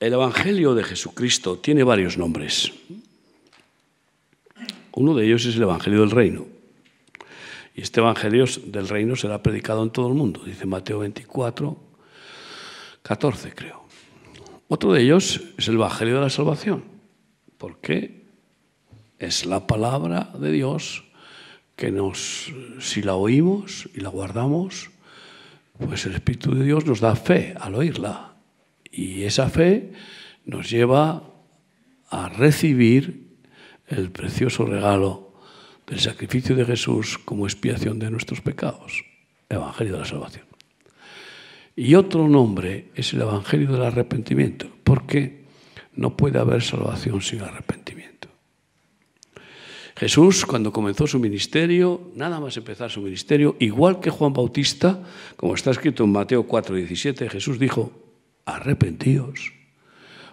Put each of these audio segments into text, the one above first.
el Evangelio de Jesucristo tiene varios nombres. Uno de ellos es el Evangelio del Reino. Y este Evangelio del Reino será predicado en todo el mundo, dice Mateo 24, 14 creo. Otro de ellos es el Evangelio de la Salvación, porque es la palabra de Dios que nos, si la oímos y la guardamos, pues el Espíritu de Dios nos da fe al oírla. Y esa fe nos lleva a recibir el precioso regalo del sacrificio de Jesús como expiación de nuestros pecados, Evangelio de la Salvación. Y otro nombre es el Evangelio del Arrepentimiento, porque no puede haber salvación sin arrepentimiento. Jesús, cuando comenzó su ministerio, nada más empezar su ministerio, igual que Juan Bautista, como está escrito en Mateo 4:17, Jesús dijo, arrepentíos,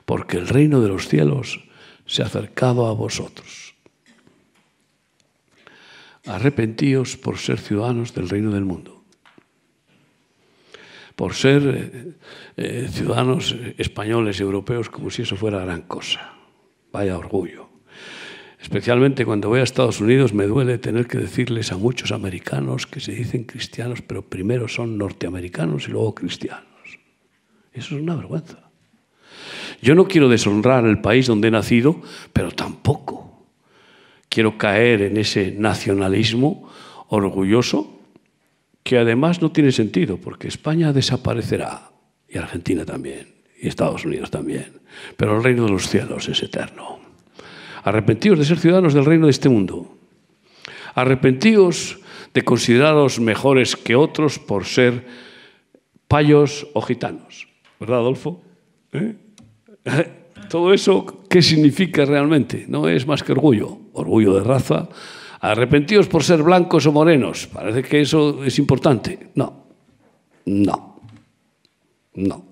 porque el reino de los cielos se ha acercado a vosotros. Arrepentíos por ser ciudadanos del reino del mundo, por ser eh, eh, ciudadanos españoles y europeos como si eso fuera gran cosa. Vaya orgullo. Especialmente cuando voy a Estados Unidos me duele tener que decirles a muchos americanos que se dicen cristianos, pero primero son norteamericanos y luego cristianos. Eso es una vergüenza. Yo no quiero deshonrar el país donde he nacido, pero tampoco quiero caer en ese nacionalismo orgulloso que además no tiene sentido, porque España desaparecerá, y Argentina también, y Estados Unidos también, pero el reino de los cielos es eterno. Arrepentíos de ser ciudadanos del reino de este mundo. Arrepentíos de consideraros mejores que otros por ser payos o gitanos. ¿Verdad, Adolfo? ¿Eh? Todo eso, ¿qué significa realmente? No es más que orgullo, orgullo de raza. Arrepentidos por ser blancos o morenos. Parece que eso es importante. No, no, no.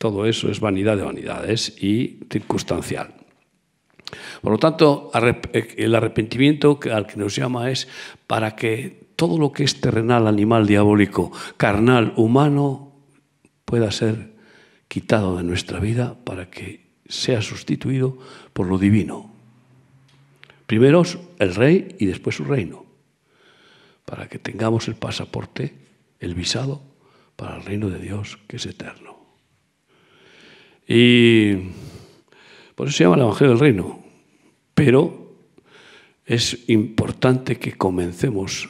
Todo eso es vanidad de vanidades y circunstancial. Por lo tanto, el arrepentimiento al que nos llama es para que todo lo que es terrenal, animal, diabólico, carnal, humano, pueda ser quitado de nuestra vida para que sea sustituido por lo divino. Primero el rey y después su reino, para que tengamos el pasaporte, el visado para el reino de Dios que es eterno. Y por eso se llama el Evangelio del Reino. Pero es importante que comencemos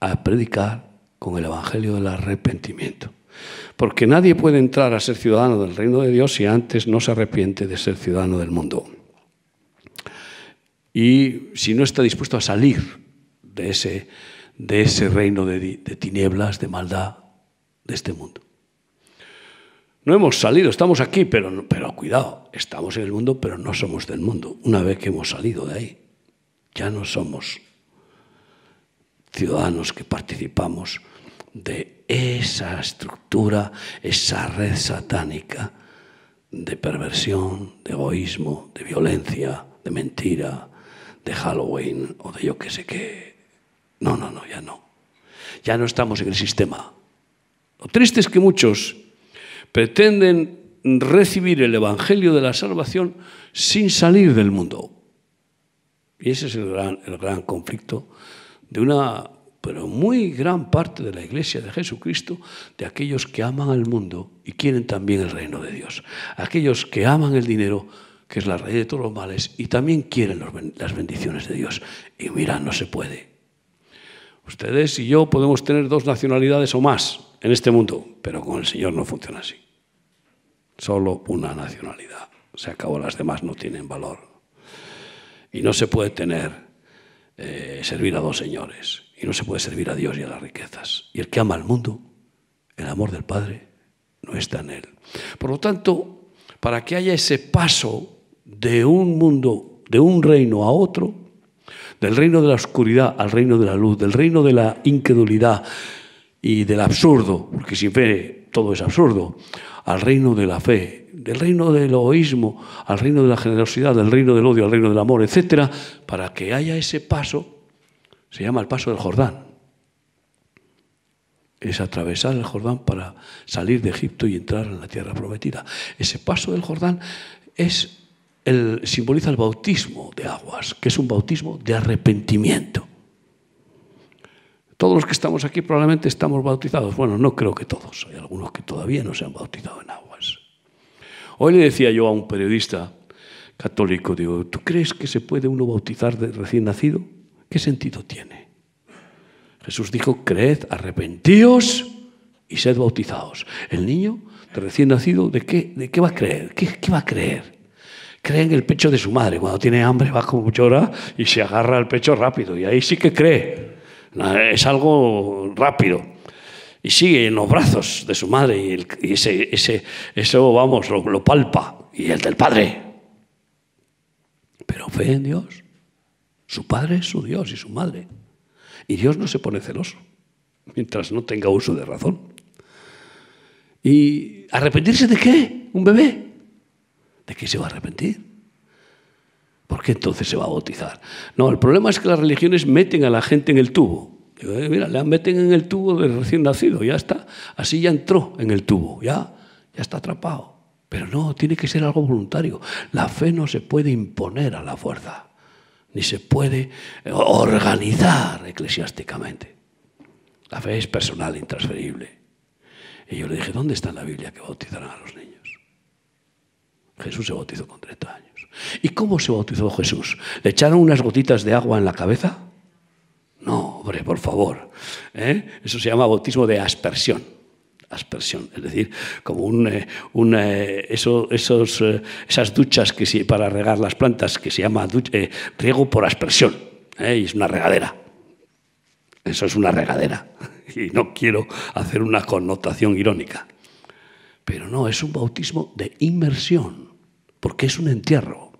a predicar con el Evangelio del arrepentimiento. Porque nadie puede entrar a ser ciudadano del reino de Dios si antes no se arrepiente de ser ciudadano del mundo. Y si no está dispuesto a salir de ese, de ese reino de, tinieblas, de maldad, de este mundo. No hemos salido, estamos aquí, pero, pero cuidado, estamos en el mundo, pero no somos del mundo. Una vez que hemos salido de ahí, ya no somos ciudadanos que participamos de esa estructura, esa red satánica de perversión, de egoísmo, de violencia, de mentira, de Halloween o de yo qué sé qué. No, no, no, ya no. Ya no estamos en el sistema. Lo triste es que muchos pretenden recibir el Evangelio de la salvación sin salir del mundo. Y ese es el gran, el gran conflicto de una pero muy gran parte de la iglesia de Jesucristo, de aquellos que aman al mundo y quieren también el reino de Dios. Aquellos que aman el dinero, que es la raíz de todos los males, y también quieren las bendiciones de Dios. Y mira, no se puede. Ustedes y yo podemos tener dos nacionalidades o más en este mundo, pero con el Señor no funciona así. Solo una nacionalidad. Se acabó, las demás no tienen valor. Y no se puede tener, eh, servir a dos señores. Y no se puede servir a Dios y a las riquezas. Y el que ama al mundo, el amor del Padre, no está en él. Por lo tanto, para que haya ese paso de un mundo, de un reino a otro, del reino de la oscuridad al reino de la luz, del reino de la incredulidad y del absurdo, porque sin fe todo es absurdo, al reino de la fe, del reino del egoísmo, al reino de la generosidad, del reino del odio, al reino del amor, etcétera, para que haya ese paso se llama el paso del Jordán. es atravesar el Jordán para salir de Egipto y entrar en la tierra prometida. Ese paso del Jordán es el, simboliza el bautismo de aguas, que es un bautismo de arrepentimiento. Todos los que estamos aquí probablemente estamos bautizados. Bueno, no creo que todos. Hay algunos que todavía no se han bautizado en aguas. Hoy le decía yo a un periodista católico, digo, ¿tú crees que se puede uno bautizar de recién nacido? ¿Qué sentido tiene? Jesús dijo, creed, arrepentíos y sed bautizados. El niño de recién nacido, ¿de qué, de qué va a creer? ¿Qué, ¿Qué, va a creer? Cree en el pecho de su madre. Cuando tiene hambre va como llora y se agarra al pecho rápido. Y ahí sí que cree. Es algo rápido. Y sigue en los brazos de su madre y, ese, ese, eso, vamos, lo, lo palpa. Y el del padre. Pero fe en Dios. Su padre es su Dios y su madre. Y Dios no se pone celoso mientras no tenga uso de razón. ¿Y arrepentirse de qué? ¿Un bebé? ¿De qué se va a arrepentir? ¿Por qué entonces se va a bautizar? No, el problema es que las religiones meten a la gente en el tubo. Eh, mira, le meten en el tubo de recién nacido, ya está. Así ya entró en el tubo, ya, ya está atrapado. Pero no, tiene que ser algo voluntario. La fe no se puede imponer a la fuerza, ni se puede organizar eclesiásticamente. La fe es personal, intransferible. Y yo le dije, ¿dónde está en la Biblia que bautizarán a los niños? Jesús se bautizó con 30 años. ¿Y cómo se bautizó Jesús? ¿Le echaron unas gotitas de agua en la cabeza? No, hombre, por favor. ¿eh? Eso se llama bautismo de aspersión. Aspersión, es decir, como un, eh, eh, eso, esos, esas duchas que para regar las plantas que se llama riego por aspersión. Y es una regadera. Eso es una regadera. Y no quiero hacer una connotación irónica. Pero no, es un bautismo de inmersión porque es un entierro.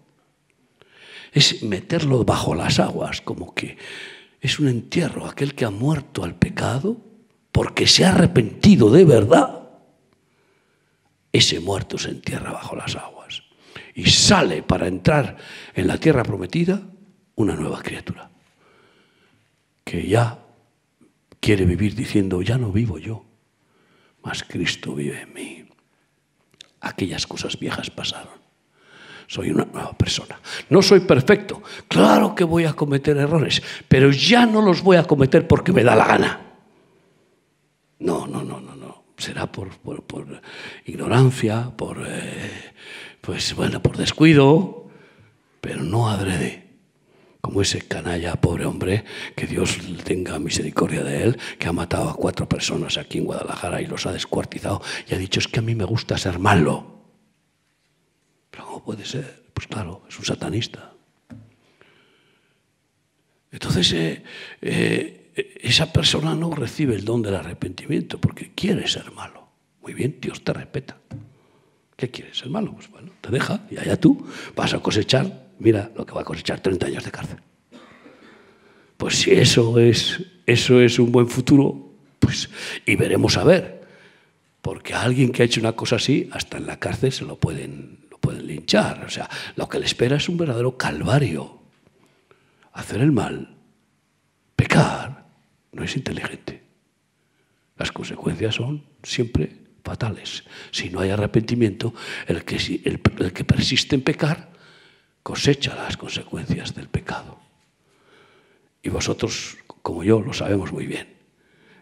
Es meterlo bajo las aguas, como que es un entierro, aquel que ha muerto al pecado porque se ha arrepentido de verdad. Ese muerto se entierra bajo las aguas y sale para entrar en la tierra prometida una nueva criatura que ya quiere vivir diciendo, ya no vivo yo, mas Cristo vive en mí. Aquellas cosas viejas pasaron soy una nueva persona. No soy perfecto. Claro que voy a cometer errores, pero ya no los voy a cometer porque me da la gana. No, no, no, no, no. Será por, ignorancia, por, eh, pues, bueno, por descuido, pero no adrede. Como ese canalla, pobre hombre, que Dios tenga misericordia de él, que ha matado a cuatro personas aquí en Guadalajara y los ha descuartizado y ha dicho, es que a mí me gusta ser malo. Pero ¿cómo puede ser? Pues claro, es un satanista. Entonces, eh, eh, esa persona no recibe el don del arrepentimiento porque quiere ser malo. Muy bien, Dios te respeta. ¿Qué quieres? ¿Ser malo? Pues bueno, te deja y allá tú vas a cosechar, mira lo que va a cosechar 30 años de cárcel. Pues si eso es, eso es un buen futuro, pues y veremos a ver. Porque a alguien que ha hecho una cosa así, hasta en la cárcel se lo pueden pueden linchar. O sea, lo que le espera es un verdadero calvario. Hacer el mal, pecar, no es inteligente. Las consecuencias son siempre fatales. Si no hay arrepentimiento, el que, el que persiste en pecar cosecha las consecuencias del pecado. Y vosotros, como yo, lo sabemos muy bien.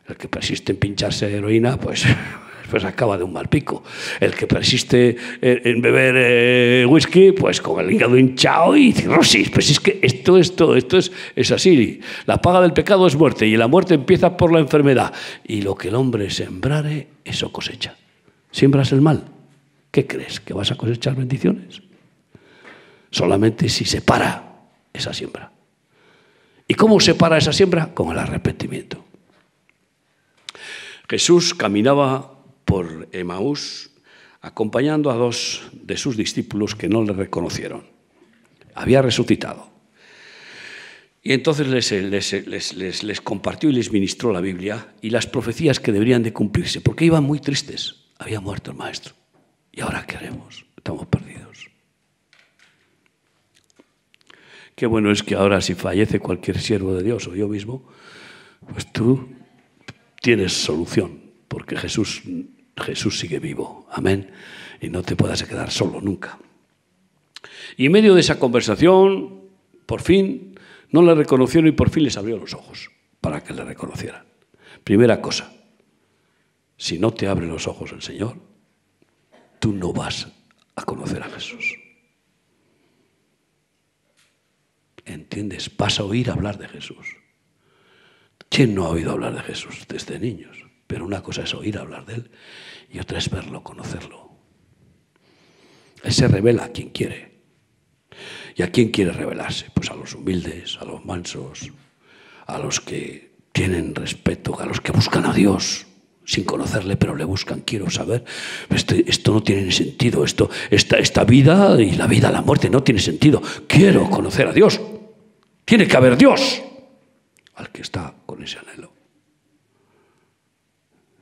El que persiste en pincharse heroína, pues pues acaba de un mal pico. El que persiste en beber eh, whisky, pues con el hígado hinchado y cirrosis. Pues es que esto, esto, esto es, es así. La paga del pecado es muerte y la muerte empieza por la enfermedad. Y lo que el hombre sembrare, eso cosecha. Siembras el mal. ¿Qué crees? ¿Que vas a cosechar bendiciones? Solamente si se para esa siembra. ¿Y cómo se para esa siembra? Con el arrepentimiento. Jesús caminaba por Emaús acompañando a dos de sus discípulos que no le reconocieron. Había resucitado. Y entonces les, les, compartió y les ministró la Biblia y las profecías que deberían de cumplirse, porque iban muy tristes. Había muerto el maestro. ¿Y ahora qué haremos? Estamos perdidos. Qué bueno es que ahora si fallece cualquier siervo de Dios o yo mismo, pues tú tienes solución, porque Jesús, Jesús sigue vivo. Amén. Y no te puedas quedar solo nunca. Y en medio de esa conversación, por fin, no le reconocieron y por fin les abrió los ojos para que le reconocieran. Primera cosa, si no te abre los ojos el Señor, tú no vas a conocer a Jesús. ¿Entiendes? Vas a oír hablar de Jesús. ¿Quién no ha oído hablar de Jesús desde niños? Pero una cosa es oír hablar de Él y otra es verlo, conocerlo. Él se revela a quien quiere. ¿Y a quién quiere revelarse? Pues a los humildes, a los mansos, a los que tienen respeto, a los que buscan a Dios sin conocerle, pero le buscan, quiero saber, este, esto no tiene sentido, esto, esta, esta vida y la vida, la muerte no tiene sentido, quiero conocer a Dios, tiene que haber Dios al que está con ese anhelo.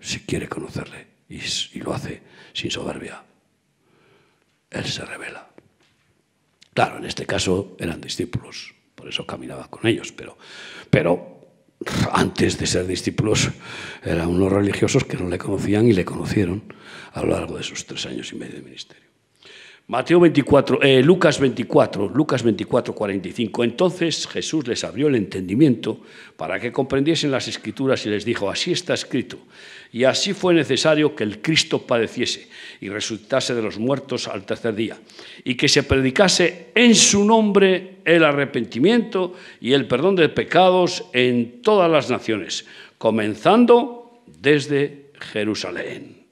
Si quiere conocerle y, lo hace sin soberbia, Él se revela. Claro, en este caso eran discípulos, por eso caminaba con ellos, pero, pero antes de ser discípulos, eran unos religiosos que no le conocían y le conocieron a lo largo de sus tres años y medio de ministerio. Mateo 24, eh, Lucas 24, Lucas 24, 45. Entonces Jesús les abrió el entendimiento para que comprendiesen las escrituras y les dijo, así está escrito. Y así fue necesario que el Cristo padeciese y resucitase de los muertos al tercer día, y que se predicase en su nombre el arrepentimiento y el perdón de pecados en todas las naciones, comenzando desde Jerusalén.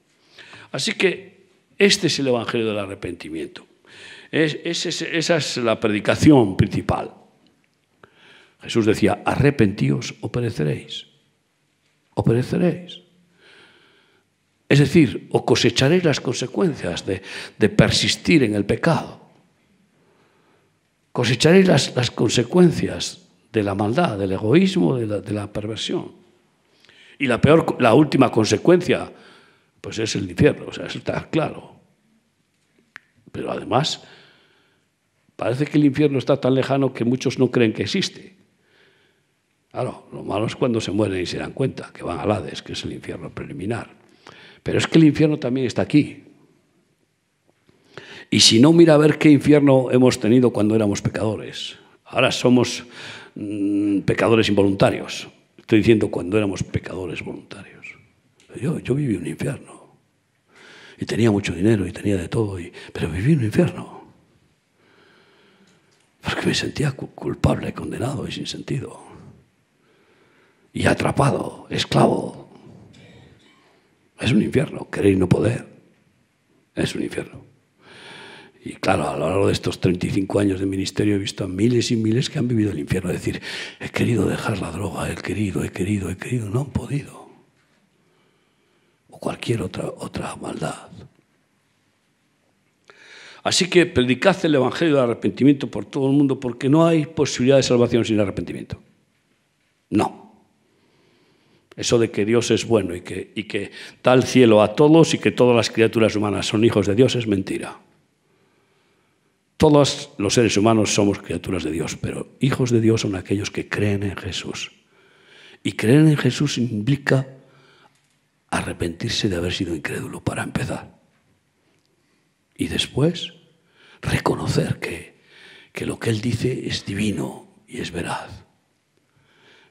Así que este es el Evangelio del arrepentimiento. esa es la predicación principal. Jesús decía, arrepentíos o pereceréis. O pereceréis. Es decir, o cosecharéis las consecuencias de, persistir en el pecado. Cosecharéis las, consecuencias de la maldad, del egoísmo, de la, de la, perversión. Y la peor, la última consecuencia, pues es el infierno, o sea, eso está claro. Pero además, parece que el infierno está tan lejano que muchos no creen que existe. Claro, lo malo es cuando se mueren y se dan cuenta que van al Hades, que es el infierno preliminar. Pero es que el infierno también está aquí. Y si no, mira a ver qué infierno hemos tenido cuando éramos pecadores. Ahora somos mm, pecadores involuntarios. Estoy diciendo cuando éramos pecadores voluntarios. Yo, yo viví un infierno. Y tenía mucho dinero y tenía de todo, pero viví un infierno. Porque me sentía culpable, condenado y sin sentido. Y atrapado, esclavo es un infierno, querer y no poder. Es un infierno. Y claro, a lo largo de estos 35 años de ministerio he visto a miles y miles que han vivido el infierno. Decir, he querido dejar la droga, he querido, he querido, he querido, no han podido. O cualquier otra, otra maldad. Así que predicad el Evangelio del arrepentimiento por todo el mundo porque no hay posibilidad de salvación sin arrepentimiento. No. Eso de que Dios es bueno y que, y que da el cielo a todos y que todas las criaturas humanas son hijos de Dios es mentira. Todos los seres humanos somos criaturas de Dios, pero hijos de Dios son aquellos que creen en Jesús. Y creer en Jesús implica arrepentirse de haber sido incrédulo, para empezar. Y después reconocer que, que lo que Él dice es divino y es veraz.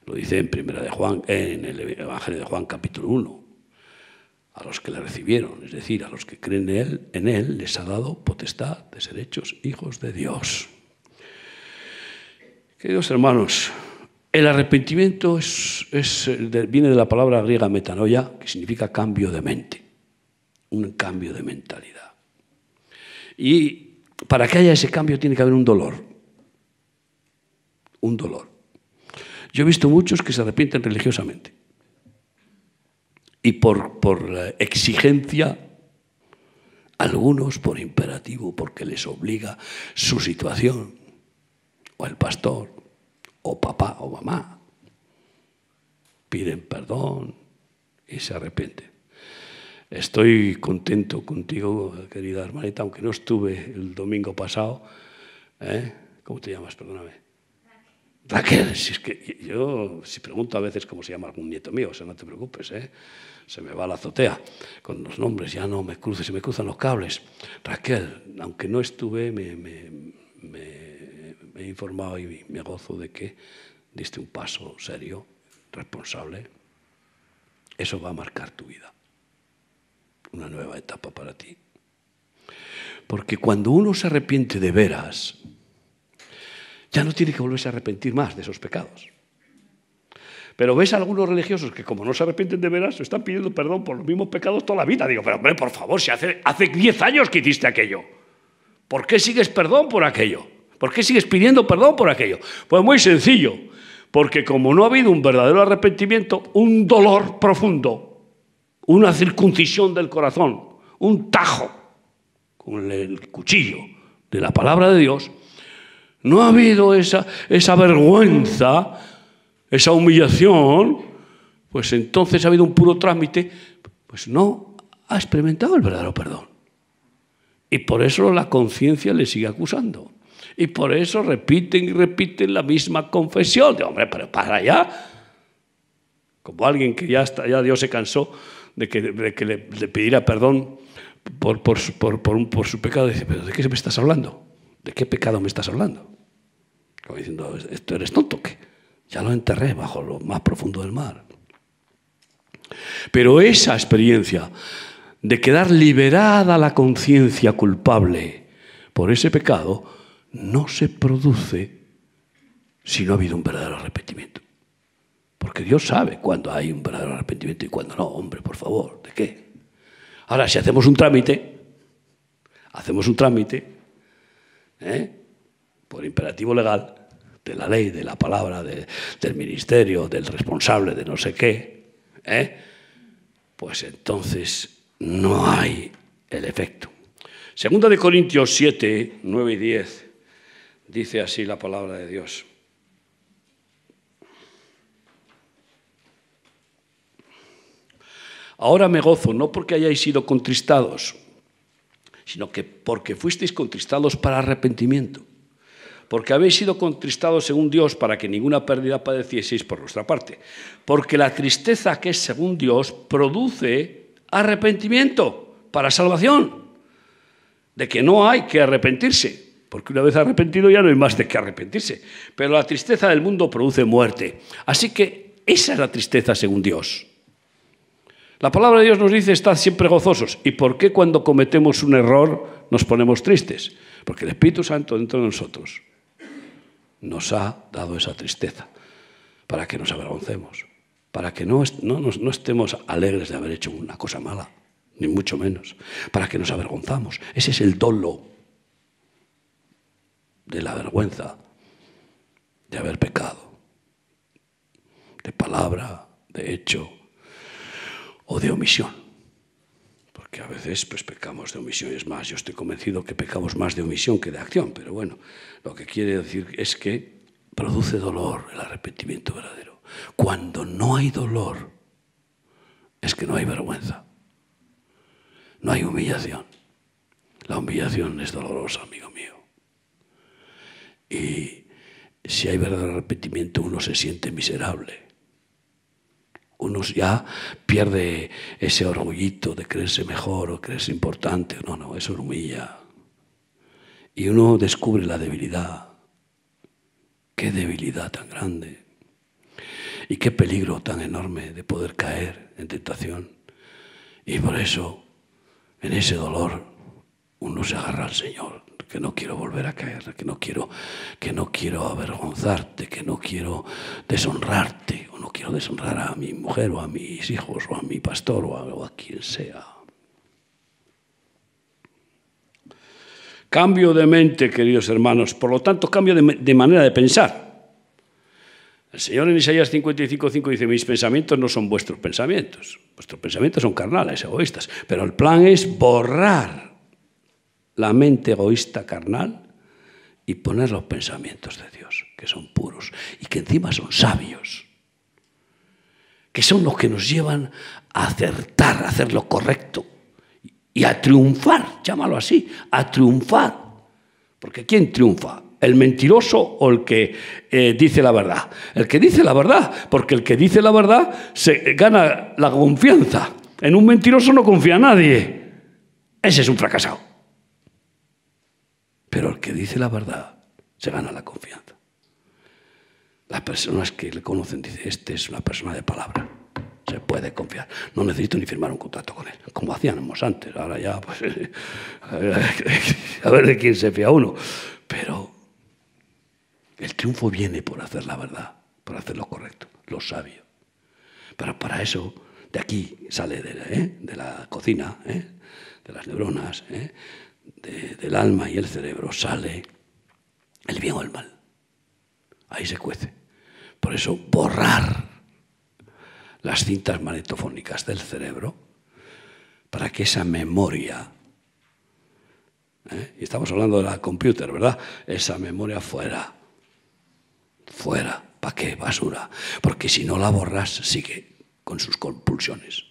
Lo dice en, primera de Juan, en el Evangelio de Juan capítulo 1. A los que le recibieron, es decir, a los que creen en él, en él les ha dado potestad de ser hechos hijos de Dios. Queridos hermanos, el arrepentimiento viene de la palabra griega metanoia, que significa cambio de mente, un cambio de mentalidad. Y para que haya ese cambio tiene que haber un dolor, un dolor. Yo he visto muchos que se arrepienten religiosamente. Y por exigencia, algunos por imperativo, porque les obliga su situación, o el pastor, o papá o mamá, piden perdón y se arrepienten. Estoy contento contigo, querida hermanita, aunque no estuve el domingo pasado. ¿eh? ¿Cómo te llamas? Perdóname. Raquel, si es que yo si pregunto a veces cómo se llama algún nieto mío, o sea, no te preocupes, ¿eh? se me va la azotea con los nombres, ya no me cruces, se me cruzan los cables. Raquel, aunque no estuve, me, he informado y me gozo de que diste un paso serio, responsable. Eso va a marcar tu vida. Una nueva etapa para ti. Porque cuando uno se arrepiente de veras, ya no tiene que volverse a arrepentir más de esos pecados. Pero ves a algunos religiosos que como no se arrepienten de veras, están pidiendo perdón por los mismos pecados toda la vida. Digo, pero hombre, por favor, si hace, hace 10 años que hiciste aquello, ¿por qué sigues perdón por aquello? ¿Por qué sigues pidiendo perdón por aquello? Pues muy sencillo, porque como no ha habido un verdadero arrepentimiento, un dolor profundo, una circuncisión del corazón, un tajo con el cuchillo de la palabra de Dios, no ha habido esa, esa vergüenza, esa humillación, pues entonces ha habido un puro trámite, pues no ha experimentado el verdadero perdón. Y por eso la conciencia le sigue acusando. Y por eso repiten y repiten la misma confesión. De hombre, pero para allá. Como alguien que ya, está, ya Dios se cansó de que, le, pidiera perdón por, por, por, su pecado. Dice, ¿pero de qué me estás hablando? ¿De qué pecado me estás hablando? Como diciendo, ¿esto eres tonto? que Ya lo enterré bajo lo más profundo del mar. Pero esa experiencia de quedar liberada la conciencia culpable por ese pecado no se produce si no ha habido un verdadero arrepentimiento. Porque Dios sabe cuándo hay un verdadero arrepentimiento y cuándo no. Hombre, por favor, ¿de qué? Ahora, si hacemos un trámite, hacemos un trámite, ¿eh? por imperativo legal, de la ley, de la palabra, del ministerio, del responsable, de no sé qué, ¿eh? pues entonces no hay el efecto. Segunda de Corintios 7, 9 y 10 Dice así la palabra de Dios. Ahora me gozo, no porque hayáis sido contristados, sino que porque fuisteis contristados para arrepentimiento. Porque habéis sido contristados según Dios para que ninguna pérdida padecieseis por nuestra parte. Porque la tristeza que es según Dios produce arrepentimiento para salvación. De que no hay que arrepentirse, porque una vez arrepentido ya no hay más de qué arrepentirse. Pero la tristeza del mundo produce muerte. Así que esa es la tristeza según Dios. La palabra de Dios nos dice, estad siempre gozosos. ¿Y por qué cuando cometemos un error nos ponemos tristes? Porque el Espíritu Santo dentro de nosotros nos ha dado esa tristeza para que nos avergoncemos, para que no, estemos alegres de haber hecho una cosa mala, ni mucho menos, para que nos avergonzamos. Ese es el dolo de la vergüenza de haber pecado, de palabra, de hecho o de omisión. Porque a veces pues pecamos de omisión, es más, yo estoy convencido que pecamos más de omisión que de acción, pero bueno, lo que quiere decir es que produce dolor el arrepentimiento verdadero. Cuando no hay dolor, es que no hay vergüenza, no hay humillación. La humillación es dolorosa, amigo mío. Y si hay verdadero arrepentimiento, uno se siente miserable. Uno ya pierde ese orgullito de creerse mejor o creerse importante. No, no, eso humilla. Y uno descubre la debilidad. Qué debilidad tan grande. Y qué peligro tan enorme de poder caer en tentación. Y por eso, en ese dolor, uno se agarra al Señor que no quiero volver a caer, que no quiero, que no quiero avergonzarte, que no quiero deshonrarte, o no quiero deshonrar a mi mujer o a mis hijos o a mi pastor o a, quien sea. Cambio de mente, queridos hermanos, por lo tanto, cambio de, manera de pensar. El Señor en Isaías 55.5 dice, mis pensamientos no son vuestros pensamientos, vuestros pensamientos son carnales, egoístas, pero el plan es borrar la mente egoísta carnal y poner los pensamientos de Dios, que son puros y que encima son sabios, que son los que nos llevan a acertar, a hacer lo correcto y a triunfar, llámalo así, a triunfar. Porque ¿quién triunfa ¿El mentiroso o el que eh, dice la verdad? El que dice la verdad, porque el que dice la verdad se gana la confianza. En un mentiroso no confía nadie. Ese es un fracasado. Pero el que dice la verdad se gana la confianza. Las personas que le conocen dicen, este es una persona de palabra. Se puede confiar. No necesito ni firmar un contrato con él, como hacíamos antes. Ahora ya, pues, a ver de quién se fía uno. Pero el triunfo viene por hacer la verdad, por hacer lo correcto, lo sabio. Pero para eso, de aquí sale de, ¿eh? la cocina, ¿eh? de las neuronas, ¿eh? Del alma y el cerebro, sale el bien o el mal. Ahí se cuece. Por eso, borrar las cintas magnetofónicas del cerebro para que esa memoria, y estamos hablando de la computer, ¿verdad? Esa memoria fuera fuera. ¿Para qué? Basura. Porque si no la borras, sigue con sus compulsiones,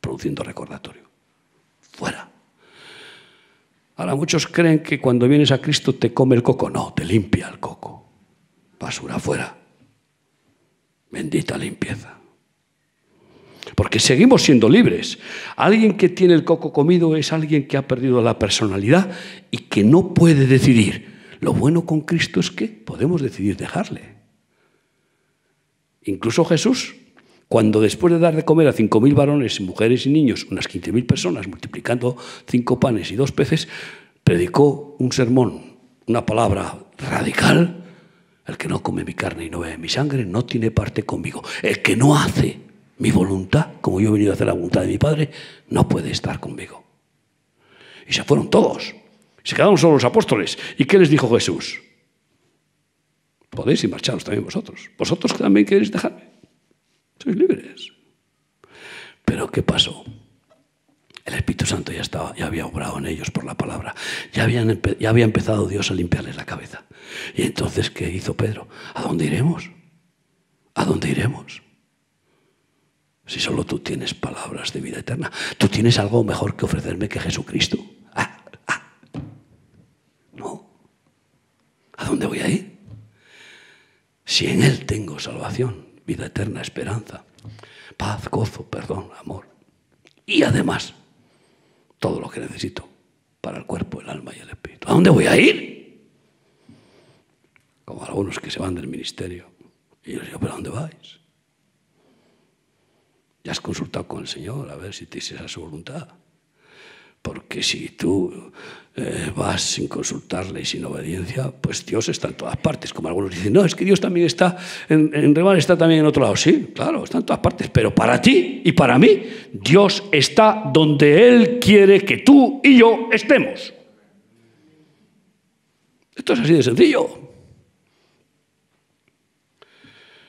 produciendo recordatorio. Fuera. Ahora muchos creen que cuando vienes a Cristo te come el coco. No, te limpia el coco. Basura fuera. Bendita limpieza. Porque seguimos siendo libres. Alguien que tiene el coco comido es alguien que ha perdido la personalidad y que no puede decidir. Lo bueno con Cristo es que podemos decidir dejarle. Incluso Jesús, cuando después de dar de comer a 5.000 varones, mujeres y niños, unas 15.000 personas, multiplicando cinco panes y dos peces, predicó un sermón, una palabra radical. El que no come mi carne y no bebe mi sangre no tiene parte conmigo. El que no hace mi voluntad, como yo he venido a hacer la voluntad de mi Padre, no puede estar conmigo. Y se fueron todos. Se quedaron solo los apóstoles. ¿Y qué les dijo Jesús? Podéis ir marcharos también vosotros. Vosotros también queréis dejarme. Libres. Pero ¿qué pasó? El Espíritu Santo ya, estaba, ya había obrado en ellos por la palabra. Ya, ya había empezado Dios a limpiarles la cabeza. Y entonces, ¿qué hizo Pedro? ¿A dónde iremos? ¿A dónde iremos? Si solo tú tienes palabras de vida eterna, tú tienes algo mejor que ofrecerme que Jesucristo. Ah, ah. No. ¿A dónde voy a ir? Si en Él tengo salvación, vida eterna, esperanza, paz, gozo, perdón, amor. Y además, todo lo que necesito para el cuerpo, el alma y el espíritu. ¿A dónde voy a ir? Como algunos que se van del ministerio. Y yo les digo, ¿pero a dónde vais? ¿Ya has consultado con el Señor a ver si te esa su voluntad? Porque si tú eh, vas sin consultarle y sin obediencia, pues Dios está en todas partes. Como algunos dicen, no, es que Dios también está en, en está también en otro lado. Sí, claro, está en todas partes. Pero para ti y para mí, Dios está donde Él quiere que tú y yo estemos. Esto es así de sencillo.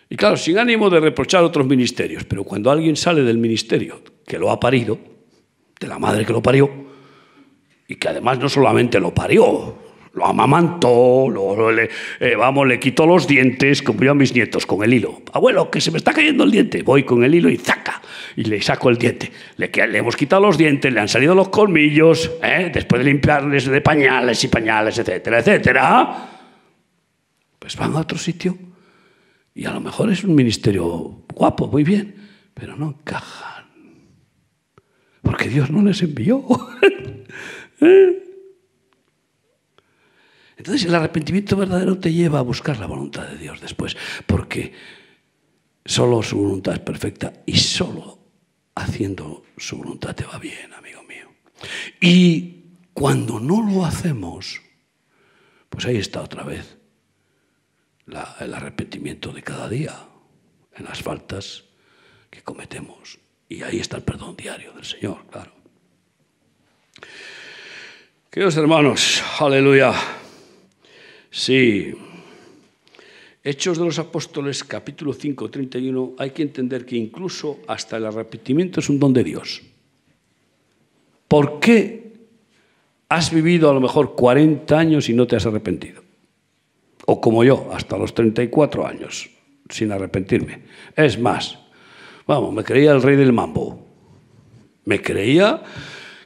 Y claro, sin ánimo de reprochar otros ministerios, pero cuando alguien sale del ministerio que lo ha parido, de la madre que lo parió, y que además no solamente lo parió, lo amamantó, lo, le, eh, vamos, le quitó los dientes, como yo a mis nietos, con el hilo. Abuelo, que se me está cayendo el diente. Voy con el hilo y ¡zaca! Y le saco el diente. Le, hemos quitado los dientes, le han salido los colmillos, ¿eh? después de limpiarles de pañales y pañales, etcétera, etcétera. Pues van a otro sitio. Y a lo mejor es un ministerio guapo, muy bien, pero no encaja porque Dios no les envió. Entonces el arrepentimiento verdadero te lleva a buscar la voluntad de Dios después, porque solo su voluntad es perfecta y solo haciendo su voluntad te va bien, amigo mío. Y cuando no lo hacemos, pues ahí está otra vez el arrepentimiento de cada día en las faltas que cometemos. Y ahí está el perdón diario del Señor, claro. Queridos hermanos, aleluya. Sí. Hechos de los Apóstoles, capítulo 5, 31, hay que entender que incluso hasta el arrepentimiento es un don de Dios. ¿Por qué has vivido a lo mejor 40 años y no te has arrepentido? O como yo, hasta los 34 años, sin arrepentirme. Es más, Vamos, me creía el rey del mambo. Me creía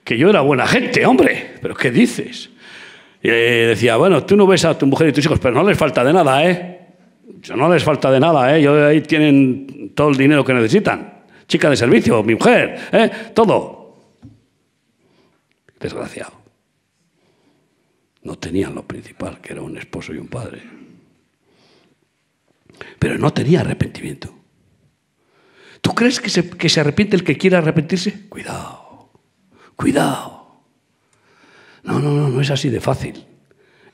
que yo era buena gente, hombre. Pero ¿qué dices? Y decía, bueno, tú no ves a tu mujer y tus hijos, pero no les falta de nada, ¿eh? No les falta de nada, ¿eh? ahí tienen todo el dinero que necesitan. Chica de servicio, mi mujer, ¿eh? Todo. Desgraciado. No tenían lo principal, que era un esposo y un padre. Pero no tenía arrepentimiento. ¿Tú crees que se, arrepiente el que quiera arrepentirse? Cuidado, cuidado. No, no, no, no es así de fácil.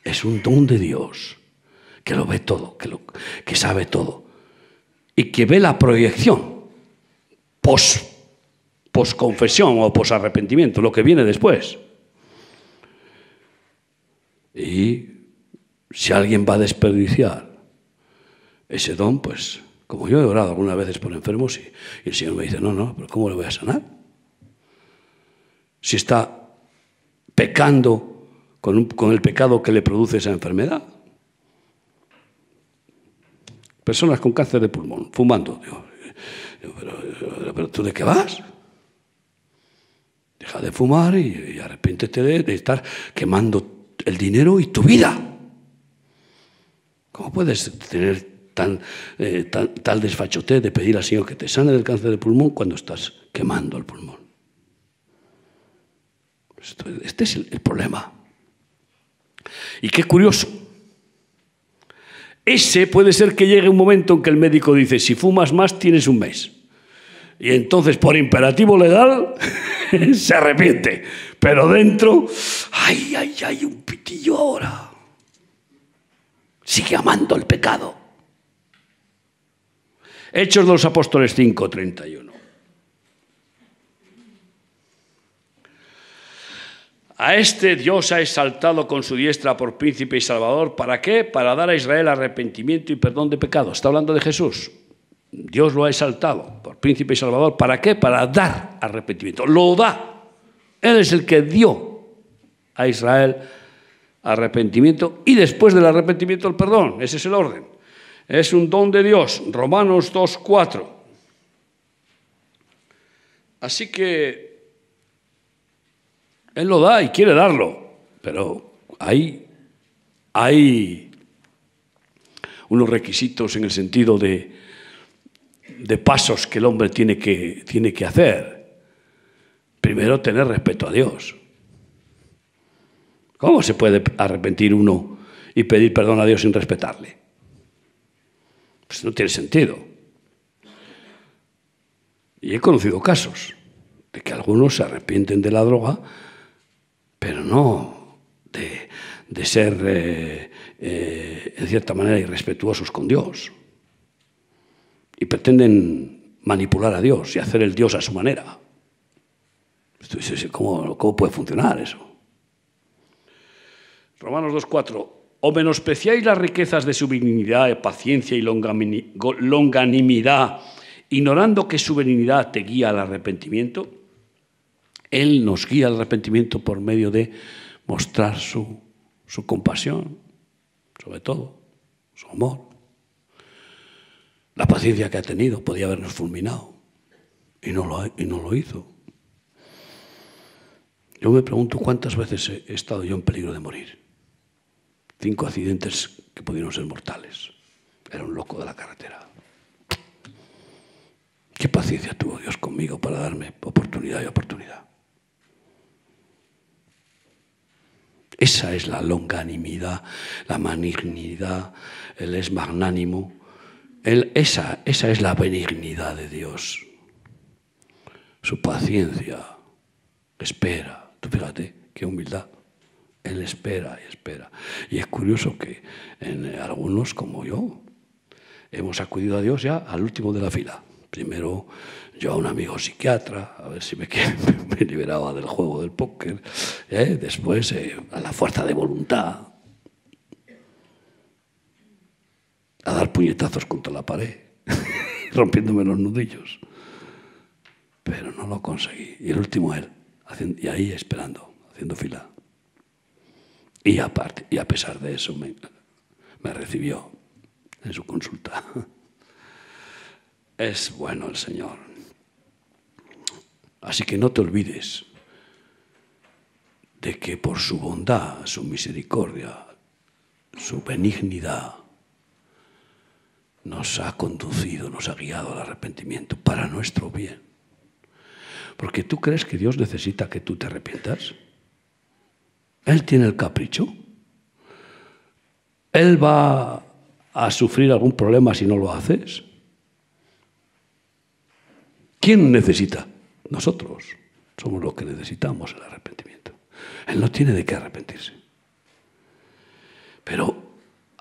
Es un don de Dios que lo ve todo, que, lo, que sabe todo y que ve la proyección pos, pos confesión o pos arrepentimiento, lo que viene después. Y si alguien va a desperdiciar ese don, pues como yo he orado algunas veces por enfermos y, el Señor me dice, no, no, pero ¿cómo le voy a sanar? Si está pecando con, con el pecado que le produce esa enfermedad. Personas con cáncer de pulmón, fumando. Digo, pero, tú de qué vas? Deja de fumar y, arrepiéntete de, estar quemando el dinero y tu vida. ¿Cómo puedes tener eh, tal desfachote de pedir al Señor que te sane del cáncer de pulmón cuando estás quemando el pulmón? Este es el problema. Y qué curioso. Ese puede ser que llegue un momento en que el médico dice, si fumas más tienes un mes. Y entonces, por imperativo legal, se arrepiente. Pero dentro, ay, ay, ay, un pitillo ahora. Sigue amando el pecado. Hechos de los Apóstoles 5:31. A este Dios ha exaltado con su diestra por príncipe y salvador. ¿Para qué? Para dar a Israel arrepentimiento y perdón de pecados. Está hablando de Jesús. Dios lo ha exaltado por príncipe y salvador. ¿Para qué? Para dar arrepentimiento. Lo da. Él es el que dio a Israel arrepentimiento y después del arrepentimiento el perdón. Ese es el orden. Es un don de Dios. Romanos 2.4. Así que él lo da y quiere darlo, pero hay, hay unos requisitos en el sentido de, de pasos que el hombre tiene que, tiene que hacer. Primero, tener respeto a Dios. ¿Cómo se puede arrepentir uno y pedir perdón a Dios sin respetarle? Pues no tiene sentido. Y he conocido casos de que algunos se arrepienten de la droga pero no de, ser, eh, eh, en cierta manera, irrespetuosos con Dios. Y pretenden manipular a Dios y hacer el Dios a su manera. ¿Cómo, cómo puede funcionar eso? Romanos 2.4. O menospreciáis las riquezas de su benignidad, paciencia y longanimidad, ignorando que su benignidad te guía al arrepentimiento. Él nos guía al arrepentimiento por medio de mostrar su, compasión, sobre todo, su amor. La paciencia que ha tenido podía habernos fulminado y no lo, y no lo hizo. Yo me pregunto cuántas veces he estado yo en peligro de morir. Cinco accidentes que pudieron ser mortales. Era un loco de la carretera. Qué paciencia tuvo Dios conmigo para darme oportunidad y oportunidad. Esa es la longanimidad, la malignidad, el es magnánimo. esa, esa es la benignidad de Dios. Su paciencia, espera. Tú fíjate, qué humildad. Él espera y espera. Y es curioso que en algunos, como yo, hemos acudido a Dios ya al último de la fila. Primero yo a un amigo psiquiatra, a ver si me, me liberaba del juego del póker. ¿eh? Después eh, a la fuerza de voluntad. A dar puñetazos contra la pared, rompiéndome los nudillos. Pero no lo conseguí. Y el último él, y ahí esperando, haciendo fila. Y, aparte, y a pesar de eso me, me recibió en su consulta. Es bueno el Señor. Así que no te olvides de que por su bondad, su misericordia, su benignidad, nos ha conducido, nos ha guiado al arrepentimiento para nuestro bien. Porque tú crees que Dios necesita que tú te arrepientas. Él tiene el capricho. Él va a sufrir algún problema si no lo haces. ¿Quién necesita? Nosotros somos los que necesitamos el arrepentimiento. Él no tiene de qué arrepentirse. Pero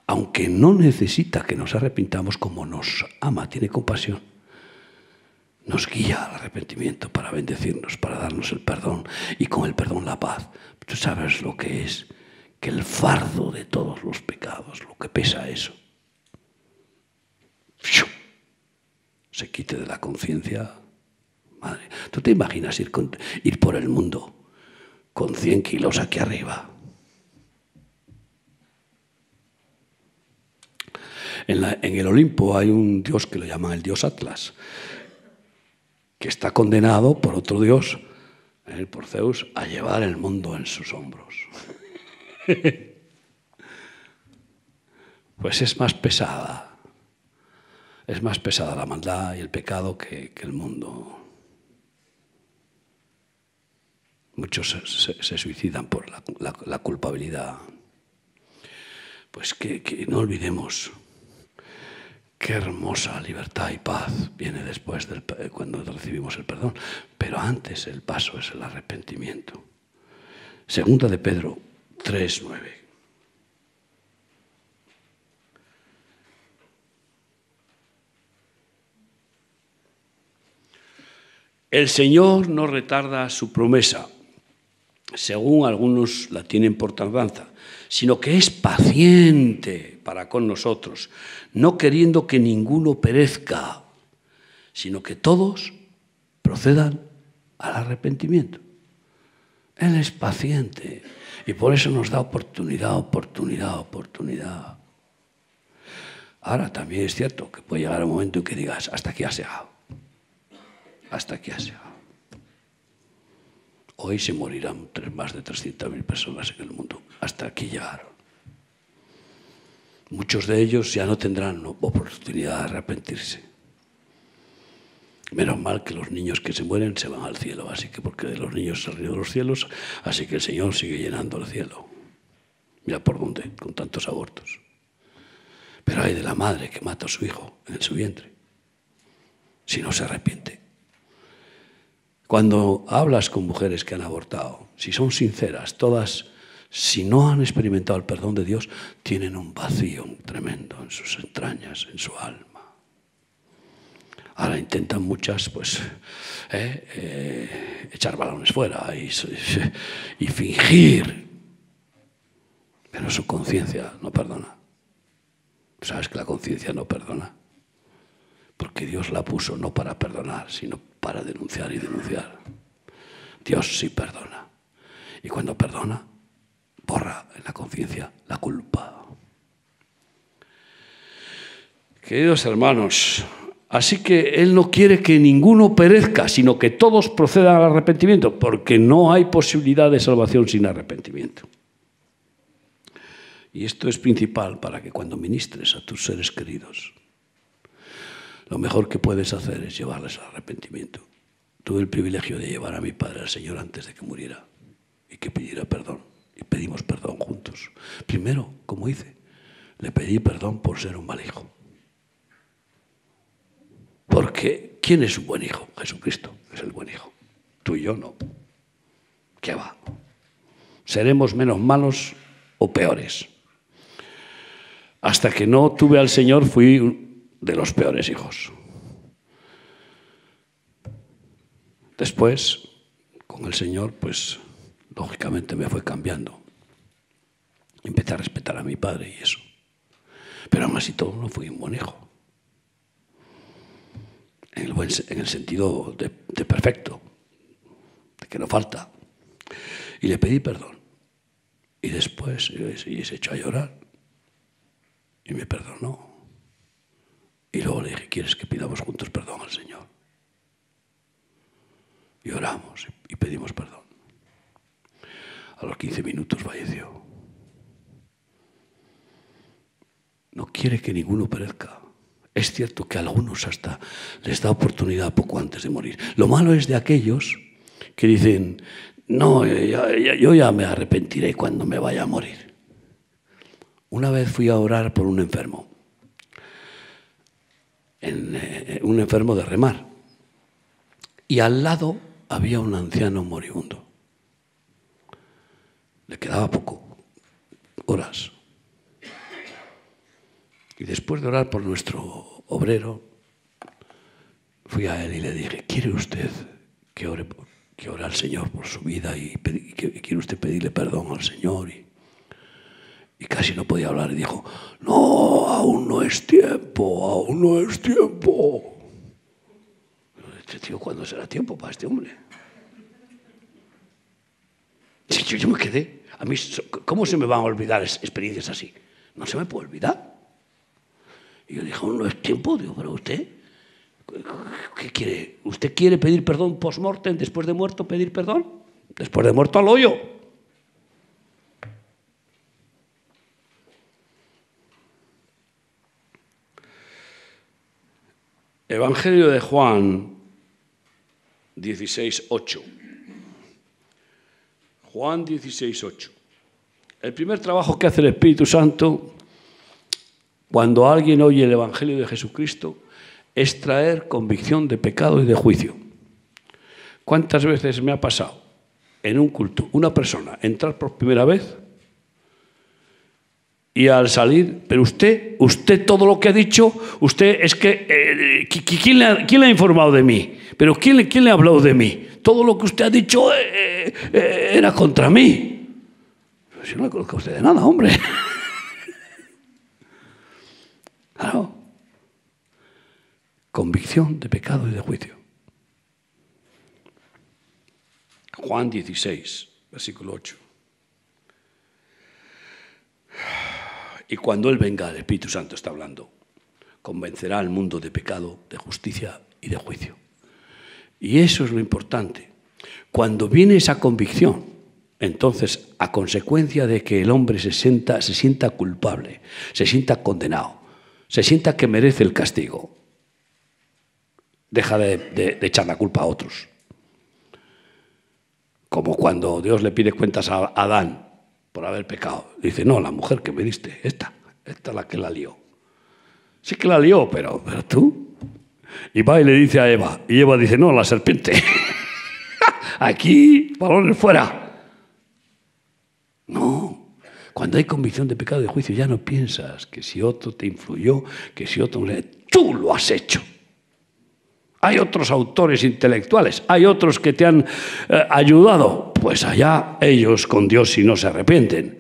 aunque no necesita que nos arrepintamos como nos ama, tiene compasión, nos guía al arrepentimiento para bendecirnos, para darnos el perdón y con el perdón la paz. Tú sabes lo que es que el fardo de todos los pecados, lo que pesa eso, se quite de la conciencia. Madre, ¿tú te imaginas ir, ir por el mundo con 100 kilos aquí arriba? En, el Olimpo hay un dios que lo llaman el dios Atlas, que está condenado por otro dios, eh, por Zeus, a llevar el mundo en sus hombros. pues es más pesada, es más pesada la maldad y el pecado que, el mundo. Muchos se, suicidan por la, culpabilidad. Pues que no olvidemos Qué hermosa libertad y paz viene después del, cuando recibimos el perdón. Pero antes el paso es el arrepentimiento. Segunda de Pedro 3.9. El Señor no retarda su promesa, según algunos la tienen por tardanza, sino que es paciente para con nosotros, no queriendo que ninguno perezca, sino que todos procedan al arrepentimiento. Él es paciente y por eso nos da oportunidad, oportunidad, oportunidad. Ahora también es cierto que puede llegar un momento en que digas, hasta aquí has llegado, hasta aquí has llegado. Hoy se morirán más de 300.000 personas en el mundo. Hasta aquí llegaron. Muchos de ellos ya no tendrán oportunidad de arrepentirse. Menos mal que los niños que se mueren se van al cielo, así que porque de los niños se de los cielos, así que el Señor sigue llenando el cielo. Mira por dónde, con tantos abortos. Pero hay de la madre que mata a su hijo en su vientre, si no se arrepiente. Cuando hablas con mujeres que han abortado, si son sinceras, todas, si no han experimentado el perdón de Dios, tienen un vacío tremendo en sus entrañas, en su alma. Ahora intentan muchas, pues, eh, eh, echar balones fuera y, y fingir, pero su conciencia no perdona. ¿Sabes que la conciencia no perdona? Porque Dios la puso no para perdonar, sino para denunciar y denunciar. Dios sí perdona. Y cuando perdona, borra en la conciencia la culpa. Queridos hermanos, así que Él no quiere que ninguno perezca, sino que todos procedan al arrepentimiento, porque no hay posibilidad de salvación sin arrepentimiento. Y esto es principal para que cuando ministres a tus seres queridos, lo mejor que puedes hacer es llevarles al arrepentimiento. Tuve el privilegio de llevar a mi padre al Señor antes de que muriera y que pidiera perdón. Y pedimos perdón juntos. Primero, como hice, le pedí perdón por ser un mal hijo. Porque, ¿quién es un buen hijo? Jesucristo es el buen hijo. Tú y yo no. ¿Qué va? Seremos menos malos o peores. Hasta que no tuve al Señor fui de los peores hijos. Después, con el Señor, pues lógicamente me fue cambiando. Empecé a respetar a mi padre y eso. Pero aún así todo no fui un buen hijo. En el, en el sentido de, perfecto, de que no falta. Y le pedí perdón. Y después se echó a llorar. Y me perdonó. Y luego le dije, ¿quieres que pidamos juntos perdón al Señor? Y oramos y pedimos perdón. A los 15 minutos falleció. No quiere que ninguno perezca. Es cierto que a algunos hasta les da oportunidad poco antes de morir. Lo malo es de aquellos que dicen, no, yo ya me arrepentiré cuando me vaya a morir. Una vez fui a orar por un enfermo, en, eh, un enfermo de remar, y al lado había un anciano moribundo. Le quedaba poco, horas. Y después de orar por nuestro obrero, fui a él y le dije, ¿quiere usted que ore, que ore al Señor por su vida y, quiere usted pedirle perdón al Señor? Y, y casi no podía hablar y dijo, no, aún no es tiempo, aún no es tiempo. Este tío, ¿cuándo será tiempo para este hombre? Yo, yo me quedé. A mí, ¿cómo se me van a olvidar experiencias así? No se me puede olvidar. Y yo dije, no es tiempo, digo, pero usted, ¿qué quiere? ¿Usted quiere pedir perdón post-mortem, después de muerto pedir perdón? Después de muerto al hoyo. Evangelio de Juan 16, 8. Juan 16, 8. El primer trabajo que hace el Espíritu Santo cuando alguien oye el Evangelio de Jesucristo, es traer convicción de pecado y de juicio. ¿Cuántas veces me ha pasado en un culto una persona entrar por primera vez y al salir, pero usted, usted todo lo que ha dicho, usted es que, eh, ¿quién, le ha, informado de mí? Pero ¿quién, le ha hablado de mí? Todo lo que usted ha dicho eh, eh, era contra mí. Si no le conozco a usted de nada, hombre. Claro. Convicción de pecado y de juicio. Juan 16, versículo 8. Y cuando Él venga, el Espíritu Santo está hablando, convencerá al mundo de pecado, de justicia y de juicio. Y eso es lo importante. Cuando viene esa convicción, entonces, a consecuencia de que el hombre se sienta, se sienta culpable, se sienta condenado, se sienta que merece el castigo, deja de, echar la culpa a otros. Como cuando Dios le pide cuentas a Adán por haber pecado. Dice, no, la mujer que me diste, esta, esta es la que la lió. Sí que la lió, pero, pero tú. Y va y le dice a Eva, y Eva dice, no, la serpiente. Aquí, balones fuera. No, cuando hay convicción de pecado y de juicio, ya no piensas que si otro te influyó, que si otro... Tú lo has hecho. Hay otros autores intelectuales, hay otros que te han eh, ayudado. Pues allá ellos con Dios si no se arrepienten.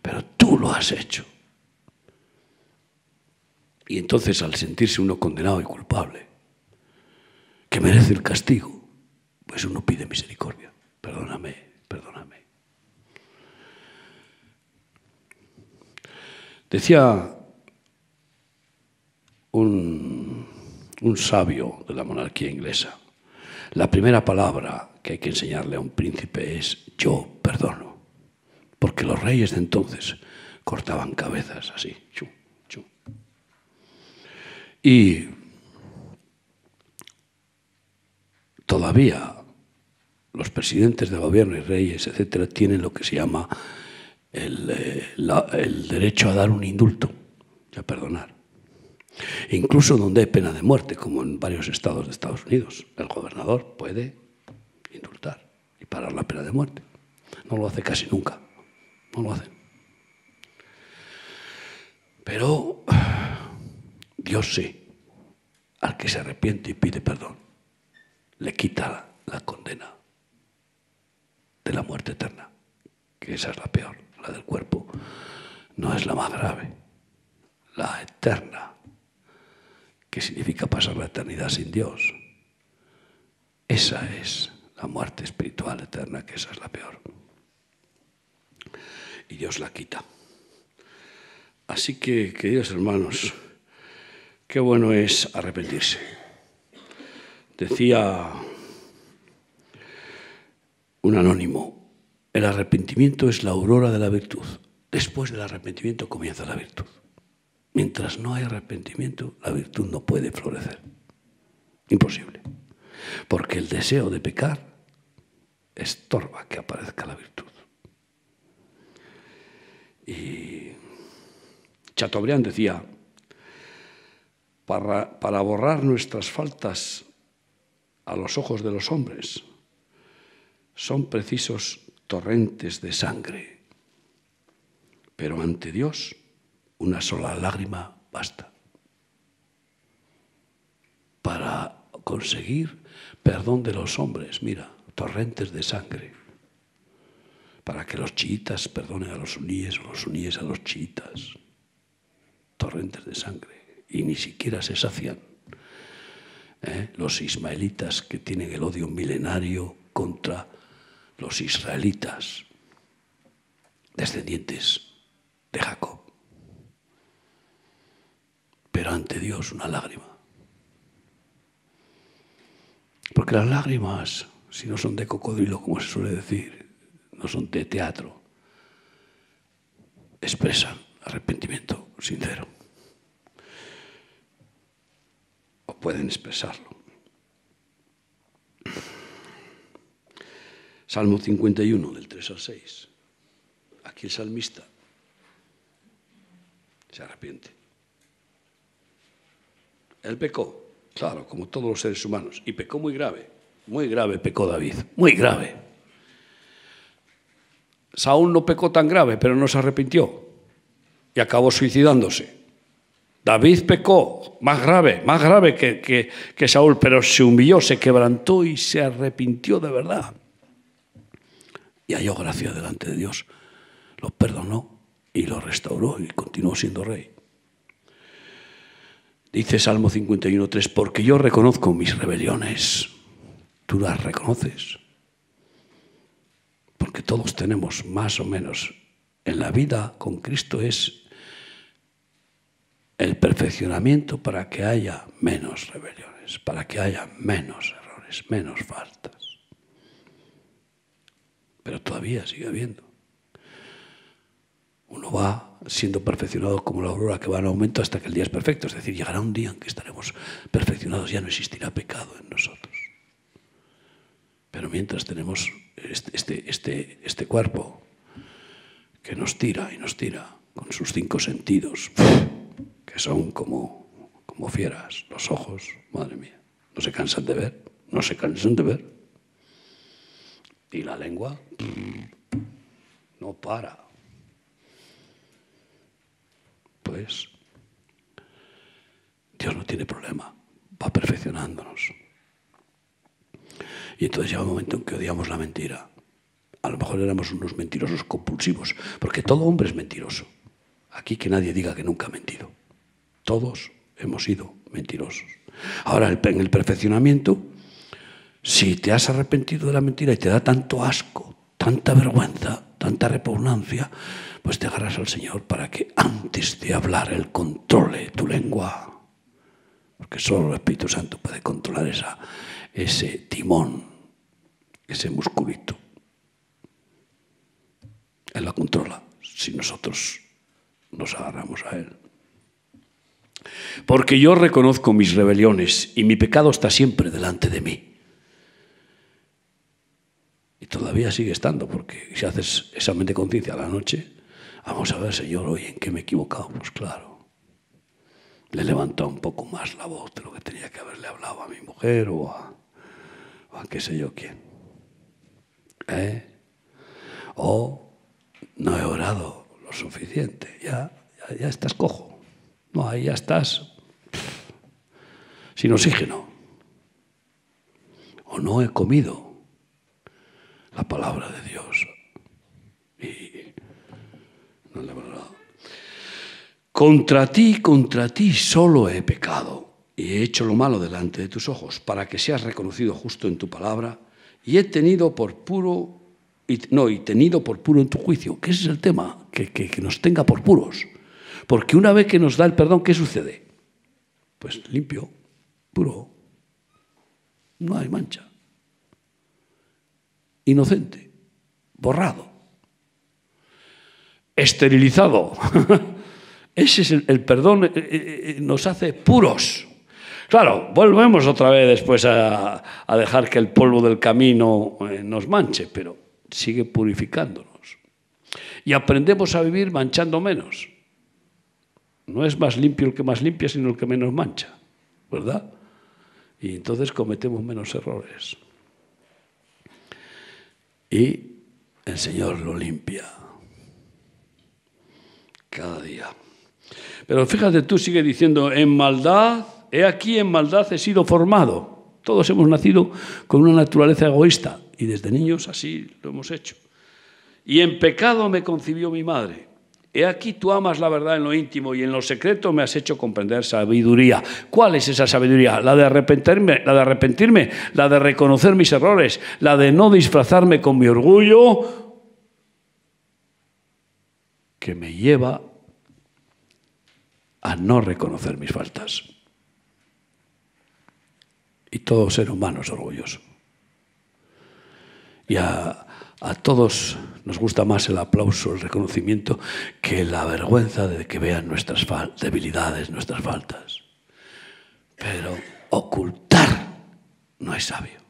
Pero tú lo has hecho. Y entonces al sentirse uno condenado y culpable, que merece el castigo, pues uno pide misericordia. Perdóname, perdóname. Decía un, sabio de la monarquía inglesa, la primera palabra que hay que enseñarle a un príncipe es yo perdono, porque los reyes de entonces cortaban cabezas así. Y todavía los presidentes de gobierno y reyes, etcétera, tienen lo que se llama eh, el, derecho a dar un indulto a perdonar. Incluso donde hay pena de muerte, como en varios estados de Estados Unidos, el gobernador puede indultar y parar la pena de muerte. No lo hace casi nunca, no lo hace. Pero Dios sí, al que se arrepiente y pide perdón, le quita la condena de la muerte eterna, que esa es la peor la del cuerpo, no es la más grave. La eterna, que significa pasar la eternidad sin Dios. Esa es la muerte espiritual eterna, que esa es la peor. Y Dios la quita. Así que, queridos hermanos, qué bueno es arrepentirse. Decía un anónimo, El arrepentimiento es la aurora de la virtud. Después del arrepentimiento comienza la virtud. Mientras no hay arrepentimiento, la virtud no puede florecer. Imposible. Porque el deseo de pecar estorba que aparezca la virtud. Y Chateaubriand decía, para, para borrar nuestras faltas a los ojos de los hombres, son precisos torrentes de sangre, pero ante Dios una sola lágrima basta para conseguir perdón de los hombres. Mira, torrentes de sangre. Para que los chiitas perdonen a los suníes o los suníes a los chiitas. Torrentes de sangre. Y ni siquiera se sacian. ¿eh? Los ismaelitas que tienen el odio milenario contra los israelitas, descendientes de Jacob. Pero ante Dios una lágrima. Porque las lágrimas, si no son de cocodrilo, como se suele decir, no son de teatro, expresan arrepentimiento sincero. O pueden expresarlo. Salmo 51, del 3 al 6. Aquí el salmista se arrepiente. Él pecó, Claro, como todos los seres humanos. Y pecó muy grave. Muy grave pecó David. Muy grave. Saúl no pecó tan grave, pero no se arrepintió. Y acabó suicidándose. David pecó más grave, más grave que, que, Saúl, pero se humilló, se quebrantó y se arrepintió de verdad. Y halló gracia delante de Dios. Lo perdonó y lo restauró y continuó siendo rey. Dice Salmo 51.3, porque yo reconozco mis rebeliones. Tú las reconoces. Porque todos tenemos más o menos. En la vida con Cristo es el perfeccionamiento para que haya menos rebeliones, para que haya menos errores, menos faltas. Pero todavía sigue habiendo. Uno va siendo perfeccionado como la aurora que va en aumento hasta que el día es perfecto. Es decir, llegará un día en que estaremos perfeccionados, ya no existirá pecado en nosotros. Pero mientras tenemos este, este, este, este cuerpo que nos tira y nos tira con sus cinco sentidos, que son como, como fieras, los ojos, madre mía, no se cansan de ver, no se cansan de ver. Y la lengua no para. pues Dios no tiene problema, va perfeccionándonos. Y entonces llega un momento en que odiamos la mentira. A lo mejor éramos unos mentirosos compulsivos, porque todo hombre es mentiroso. Aquí que nadie diga que nunca ha mentido. Todos hemos sido mentirosos. Ahora, en el perfeccionamiento, si te has arrepentido de la mentira y te da tanto asco, tanta vergüenza, tanta repugnancia, pues te agarras al Señor para que antes de hablar Él controle tu lengua. Porque solo el Espíritu Santo puede controlar esa, ese timón, ese musculito. Él la controla si nosotros nos agarramos a Él. Porque yo reconozco mis rebeliones y mi pecado está siempre delante de mí. Y todavía sigue estando, porque si haces examen de conciencia a la noche, Vamos a ver, Señor, hoy en qué me he equivocado. Pues claro, le he levantado un poco más la voz de lo que tenía que haberle hablado a mi mujer o a, qué sé yo quién. ¿Eh? O no he orado lo suficiente, ya, ya, estás cojo. No, ahí ya estás sin oxígeno. O no he comido la palabra de Dios. Contra ti, contra ti solo he pecado y he hecho lo malo delante de tus ojos, para que seas reconocido justo en tu palabra, y he tenido por puro, y, no, y tenido por puro en tu juicio, que ese es el tema, que, que, nos tenga por puros. Porque una vez que nos da el perdón, ¿qué sucede? Pues limpio, puro, no hay mancha. Inocente, borrado, esterilizado. Ese es el, perdón, eh, eh, eh, nos hace puros. Claro, volvemos otra vez después a, dejar que el polvo del camino nos manche, pero sigue purificándonos. Y aprendemos a vivir manchando menos. No es más limpio el que más limpia, sino el que menos mancha, ¿verdad? Y entonces cometemos menos errores. Y el Señor lo limpia cada día. Pero fíjate, tú sigue diciendo, en maldad, he aquí en maldad he sido formado. Todos hemos nacido con una naturaleza egoísta y desde niños así lo hemos hecho. Y en pecado me concibió mi madre. He aquí tú amas la verdad en lo íntimo y en lo secreto me has hecho comprender sabiduría. ¿Cuál es esa sabiduría? La de arrepentirme, la de arrepentirme, la de reconocer mis errores, la de no disfrazarme con mi orgullo que me lleva a no reconocer mis faltas. Y todo ser humano es orgulloso. Y a, a todos nos gusta más el aplauso, el reconocimiento, que la vergüenza de que vean nuestras debilidades, nuestras faltas. Pero ocultar no es sabio.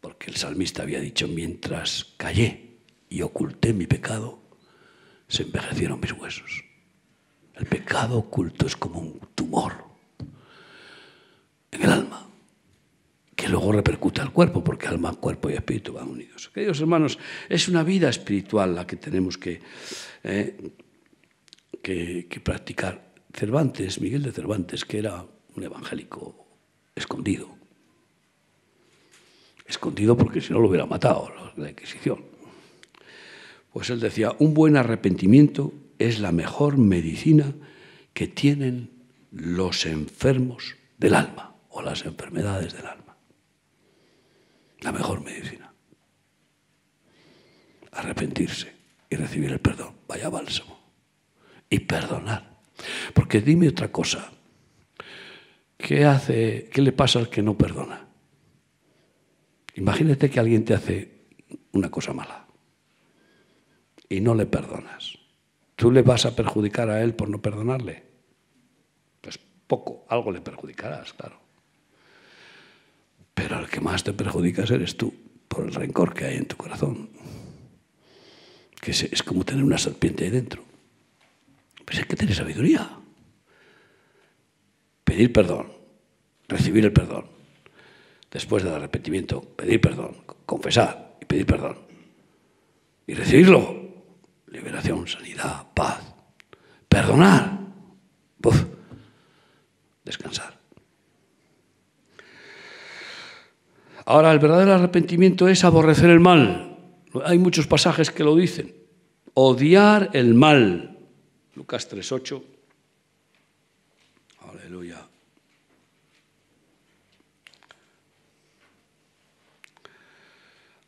Porque el salmista había dicho, mientras callé y oculté mi pecado, se envejecieron mis huesos. El pecado oculto es como un tumor en el alma que luego repercute al cuerpo, porque alma, cuerpo y espíritu van unidos. Queridos hermanos, es una vida espiritual la que tenemos que, eh, que, que practicar. Cervantes, Miguel de Cervantes, que era un evangélico escondido, escondido porque si no lo hubiera matado la Inquisición. Pues él decía, un buen arrepentimiento es la mejor medicina que tienen los enfermos del alma o las enfermedades del alma la mejor medicina. Arrepentirse y recibir el perdón. Vaya bálsamo. Y perdonar. Porque dime otra cosa. ¿Qué, hace, ¿Qué le pasa al que no perdona? Imagínate que alguien te hace una cosa mala y no le perdonas. ¿Tú le vas a perjudicar a él por no perdonarle? Pues poco, algo le perjudicarás, claro. Pero el que más te perjudicas eres tú, por el rencor que hay en tu corazón. Que es, como tener una serpiente ahí dentro. Pues hay que tener sabiduría. Pedir perdón, recibir el perdón. Después del arrepentimiento, pedir perdón, confesar y pedir perdón. Y recibirlo. Liberación, sanidad, paz. Perdonar. Descansar. Ahora, el verdadero arrepentimiento es aborrecer el mal. Hay muchos pasajes que lo dicen. Odiar el mal. Lucas 3.8. Aleluya.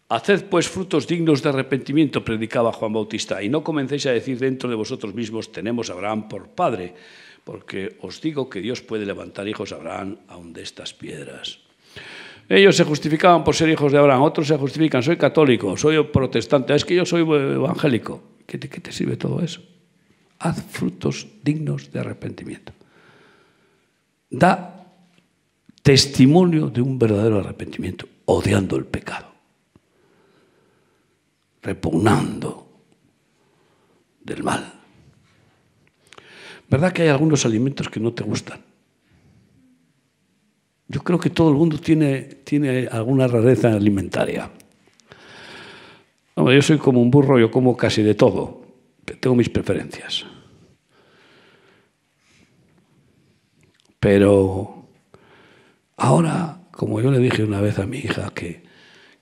Haced pues frutos dignos de arrepentimiento, predicaba Juan Bautista, y no comencéis a decir dentro de vosotros mismos, tenemos a Abraham por padre, porque os digo que Dios puede levantar hijos a Abraham aun de estas piedras. Ellos se justificaban por ser hijos de Abraham, otros se justifican, soy católico, soy protestante, es que yo soy evangélico. ¿Qué te, qué te sirve todo eso? Haz frutos dignos de arrepentimiento. Da testimonio de un verdadero arrepentimiento, odiando el pecado, repugnando del mal. ¿Verdad que hay algunos alimentos que no te gustan? Yo creo que todo el mundo tiene, tiene alguna rareza alimentaria. yo soy como un burro, yo como casi de todo. Tengo mis preferencias. Pero ahora, como yo le dije una vez a mi hija que,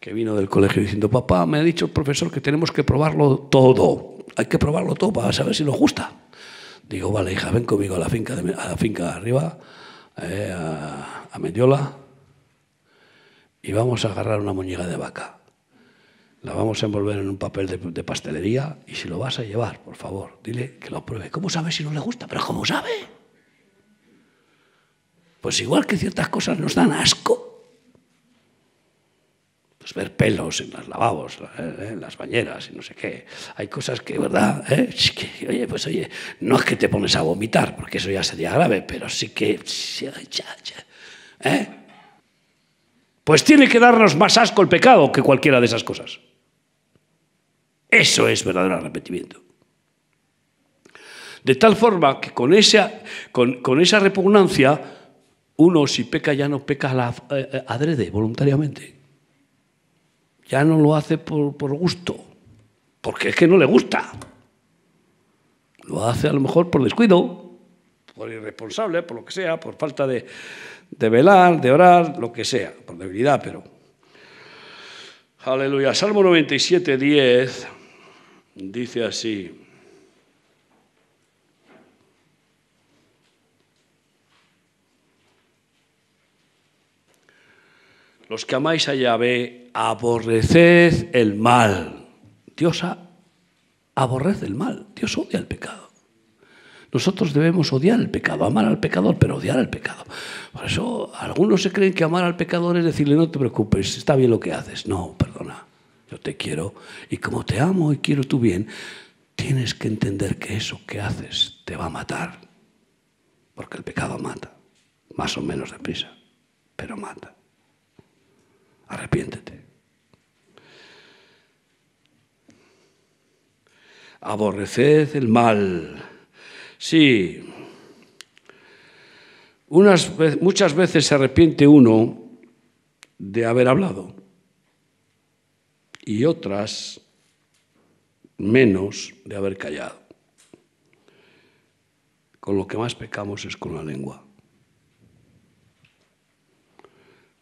que vino del colegio diciendo, papá, me ha dicho el profesor que tenemos que probarlo todo. Hay que probarlo todo para saber si nos gusta. Digo, vale, hija, ven conmigo a la finca, de, a la finca arriba eh, a, a, Mediola y vamos a agarrar una muñeca de vaca. La vamos a envolver en un papel de, de, pastelería y si lo vas a llevar, por favor, dile que lo pruebe. ¿Cómo sabe si no le gusta? Pero ¿cómo sabe? Pues igual que ciertas cosas nos dan asco. Pues ver pelos en los lavabos, ¿eh? en las bañeras y no sé qué. Hay cosas que, ¿verdad? ¿Eh? oye, pues oye, no es que te pones a vomitar, porque eso ya sería grave, pero sí que... ¿eh? Pues tiene que darnos más asco el pecado que cualquiera de esas cosas. Eso es verdadero arrepentimiento. De tal forma que con esa, con, esa repugnancia, uno si peca ya no peca la, adrede, voluntariamente ya no lo hace por, gusto, porque es que no le gusta. Lo hace a lo mejor por descuido, por irresponsable, por lo que sea, por falta de, de velar, de orar, lo que sea, por debilidad, pero... Aleluya. Salmo 97, 10 dice así. Los que amáis a Yahvé, aborreced el mal. Dios aborrece el mal. Dios odia el pecado. Nosotros debemos odiar el pecado, amar al pecador, pero odiar al pecado. Por eso algunos se creen que amar al pecador es decirle, no te preocupes, está bien lo que haces. No, perdona, yo te quiero y como te amo y quiero tu bien, tienes que entender que eso que haces te va a matar. Porque el pecado mata, más o menos deprisa, pero mata. Arrepiéntete. Aborreced el mal. Sí. Unas, muchas veces se arrepiente uno de haber hablado y otras menos de haber callado. Con lo que más pecamos es con la lengua.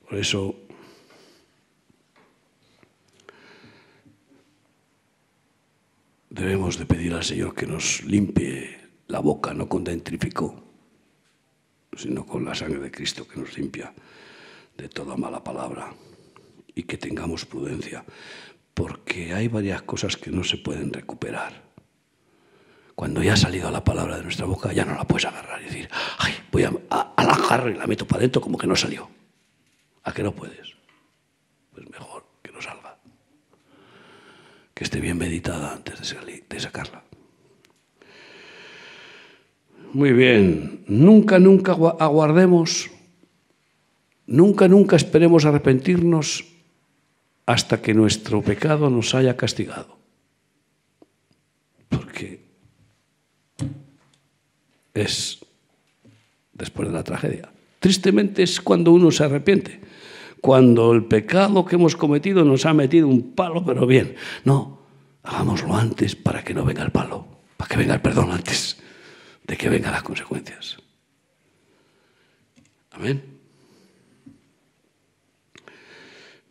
Por eso debemos de pedir al Señor que nos limpie la boca, no con dentrificó, sino con la sangre de Cristo que nos limpia de toda mala palabra y que tengamos prudencia, porque hay varias cosas que no se pueden recuperar. Cuando ya ha salido la palabra de nuestra boca, ya no la puedes agarrar y decir, ay, voy a, a, la agarro y la meto para adentro como que no salió. ¿A qué no puedes? Pues mejor que esté bien meditada antes de, sacarla. Muy bien, nunca, nunca aguardemos, nunca, nunca esperemos arrepentirnos hasta que nuestro pecado nos haya castigado. Porque es después de la tragedia. Tristemente es cuando uno se arrepiente cuando el pecado que hemos cometido nos ha metido un palo, pero bien. No, hagámoslo antes para que no venga el palo, para que venga el perdón antes de que vengan las consecuencias. Amén.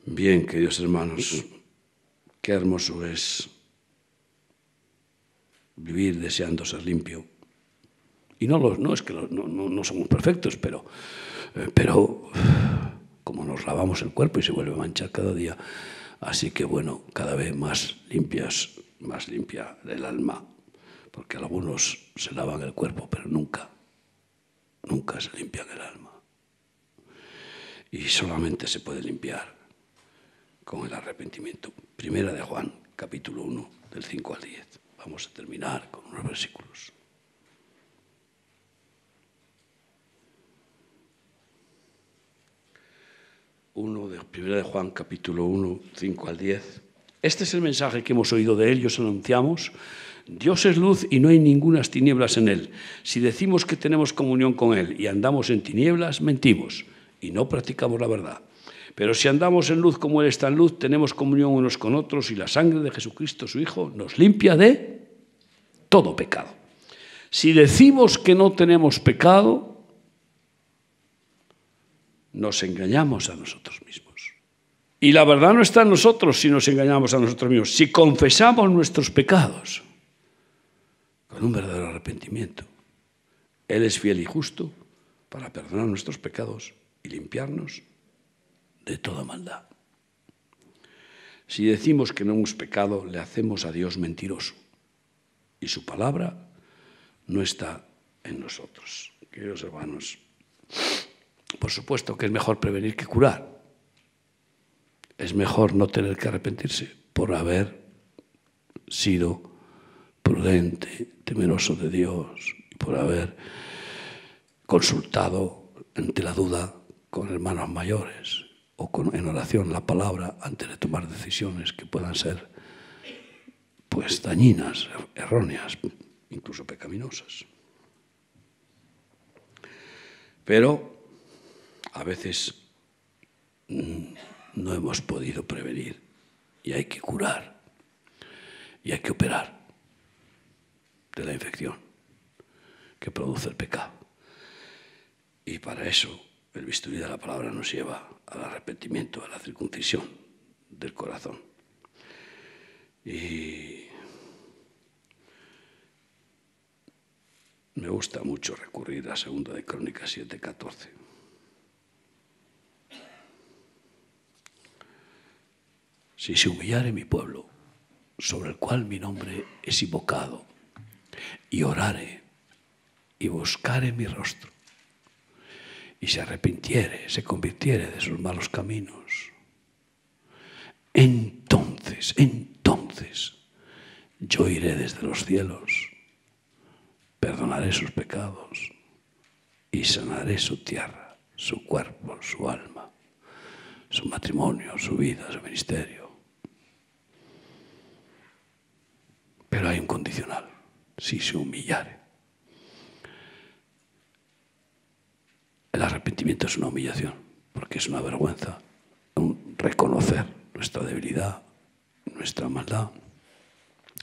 Bien, queridos hermanos, qué hermoso es vivir deseando ser limpio. Y no, no es que no, no, somos perfectos, pero, eh, pero como nos lavamos el cuerpo y se vuelve a manchar cada día. Así que bueno, cada vez más limpias, más limpia el alma, porque algunos se lavan el cuerpo, pero nunca, nunca se limpian el alma. Y solamente se puede limpiar con el arrepentimiento. Primera de Juan, capítulo 1, del 5 al 10. Vamos a terminar con unos versículos. 1 de 1 de Juan capítulo 1, 5 al 10. Este es el mensaje que hemos oído de él y os anunciamos. Dios es luz y no hay ningunas tinieblas en él. Si decimos que tenemos comunión con él y andamos en tinieblas, mentimos y no practicamos la verdad. Pero si andamos en luz como él está en luz, tenemos comunión unos con otros y la sangre de Jesucristo, su Hijo, nos limpia de todo pecado. Si decimos que no tenemos pecado, nos engañamos a nosotros mismos. Y la verdad no está en nosotros si nos engañamos a nosotros mismos. Si confesamos nuestros pecados con un verdadero arrepentimiento, Él es fiel y justo para perdonar nuestros pecados y limpiarnos de toda maldad. Si decimos que no hemos pecado, le hacemos a Dios mentiroso y su palabra no está en nosotros. Queridos hermanos, por supuesto que es mejor prevenir que curar. es mejor no tener que arrepentirse por haber sido prudente, temeroso de Dios y por haber consultado ante la duda con hermanos mayores o con, en oración la palabra antes de tomar decisiones que puedan ser pues dañinas, erróneas, incluso pecaminosas. Pero a veces mm, no hemos podido prevenir y hay que curar y hay que operar de la infección que produce el pecado. Y para eso el bisturí de la palabra nos lleva al arrepentimiento, a la circuncisión del corazón. Y me gusta mucho recurrir a Segunda de Crónicas 7:14. Si se humillare mi pueblo, sobre el cual mi nombre es invocado, y orare y buscare mi rostro y se arrepintiere, se convirtiere de sus malos caminos, entonces, entonces yo iré desde los cielos, perdonaré sus pecados y sanaré su tierra, su cuerpo, su alma, su matrimonio, su vida, su ministerio. Pero hay un condicional si se humillare. El arrepentimiento es una humillación, porque es una vergüenza, reconocer nuestra debilidad, nuestra maldad,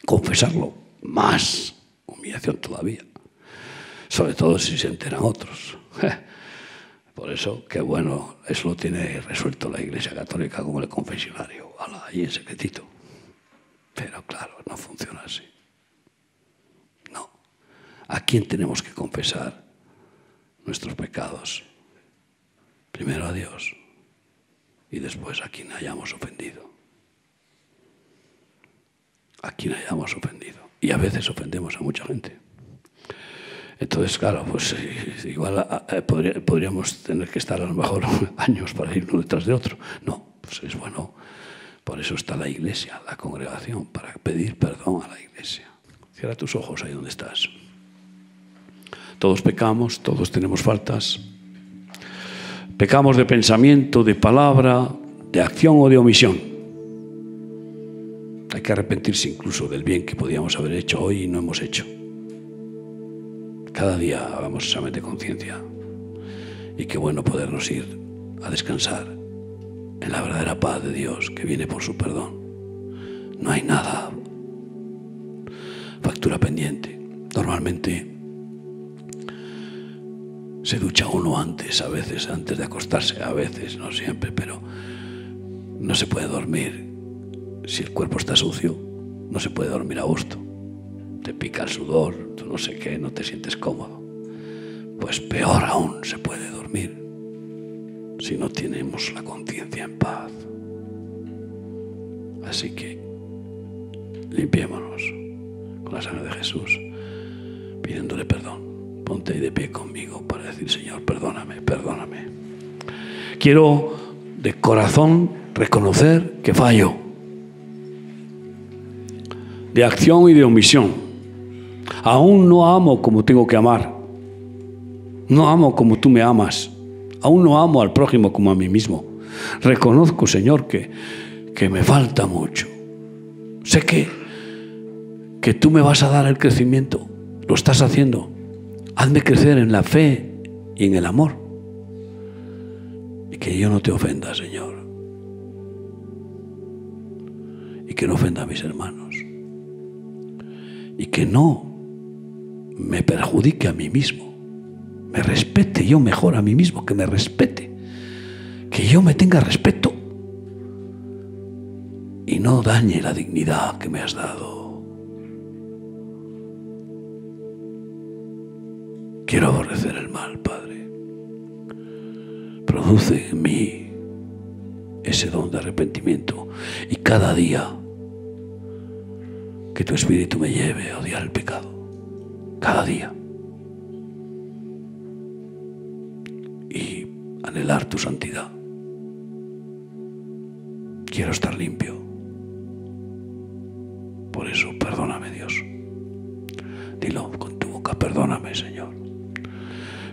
confesarlo, más humillación todavía, sobre todo si se enteran otros. Por eso, qué bueno, eso lo tiene resuelto la Iglesia Católica como el confesionario, ahí en secretito. Pero claro, no funciona así. ¿A quién tenemos que confesar nuestros pecados? Primero a Dios y después a quien hayamos ofendido. A quien hayamos ofendido. Y a veces ofendemos a mucha gente. Entonces, claro, pues eh, igual eh, podríamos tener que estar a lo mejor años para ir uno detrás de otro. No, pues es bueno. Por eso está la iglesia, la congregación, para pedir perdón a la iglesia. Cierra tus ojos ahí donde estás. Todos pecamos, todos tenemos faltas. Pecamos de pensamiento, de palabra, de acción o de omisión. Hay que arrepentirse incluso del bien que podíamos haber hecho hoy y no hemos hecho. Cada día hagamos examen de conciencia. Y qué bueno podernos ir a descansar en la verdadera paz de Dios que viene por su perdón. No hay nada factura pendiente. Normalmente se ducha uno antes, a veces, antes de acostarse, a veces, no siempre, pero no se puede dormir. Si el cuerpo está sucio, no se puede dormir a gusto. Te pica el sudor, no sé qué, no te sientes cómodo. Pues peor aún se puede dormir si no tenemos la conciencia en paz. Así que limpiémonos con la sangre de Jesús, pidiéndole perdón ponte ahí de pie conmigo para decir, Señor, perdóname, perdóname. Quiero de corazón reconocer que fallo, de acción y de omisión. Aún no amo como tengo que amar. No amo como tú me amas. Aún no amo al prójimo como a mí mismo. Reconozco, Señor, que, que me falta mucho. Sé que, que tú me vas a dar el crecimiento. Lo estás haciendo. Hazme crecer en la fe y en el amor. Y que yo no te ofenda, Señor. Y que no ofenda a mis hermanos. Y que no me perjudique a mí mismo. Me respete yo mejor a mí mismo, que me respete. Que yo me tenga respeto. Y no dañe la dignidad que me has dado. Quiero aborrecer el mal, Padre. Produce en mí ese don de arrepentimiento y cada día que tu espíritu me lleve a odiar el pecado. Cada día. Anhelar tu santidad. quiero estar limpio. Por eso, perdóname Dios. Dilo con tu boca, perdóname Señor.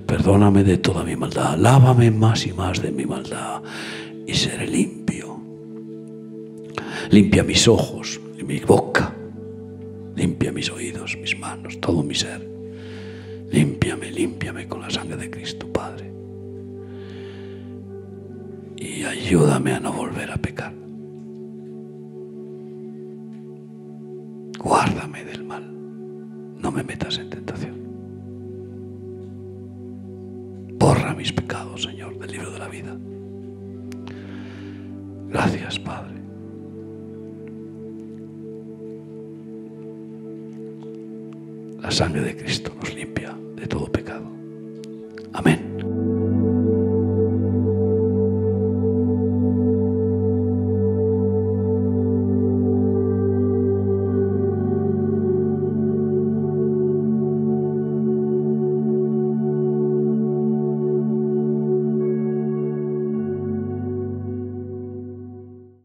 Perdóname de toda mi maldad. Lávame más y más de mi maldad y seré limpio. Limpia mis ojos y mi boca. Limpia mis oídos, mis manos, todo mi ser. Límpiame, límpiame con la sangre de Cristo, Padre. Ayúdame a no volver a pecar. Guárdame del mal. No me metas en tentación. Borra mis pecados, Señor, del libro de la vida. Gracias, Padre. La sangre de Cristo nos limpia de todo pecado. Amén.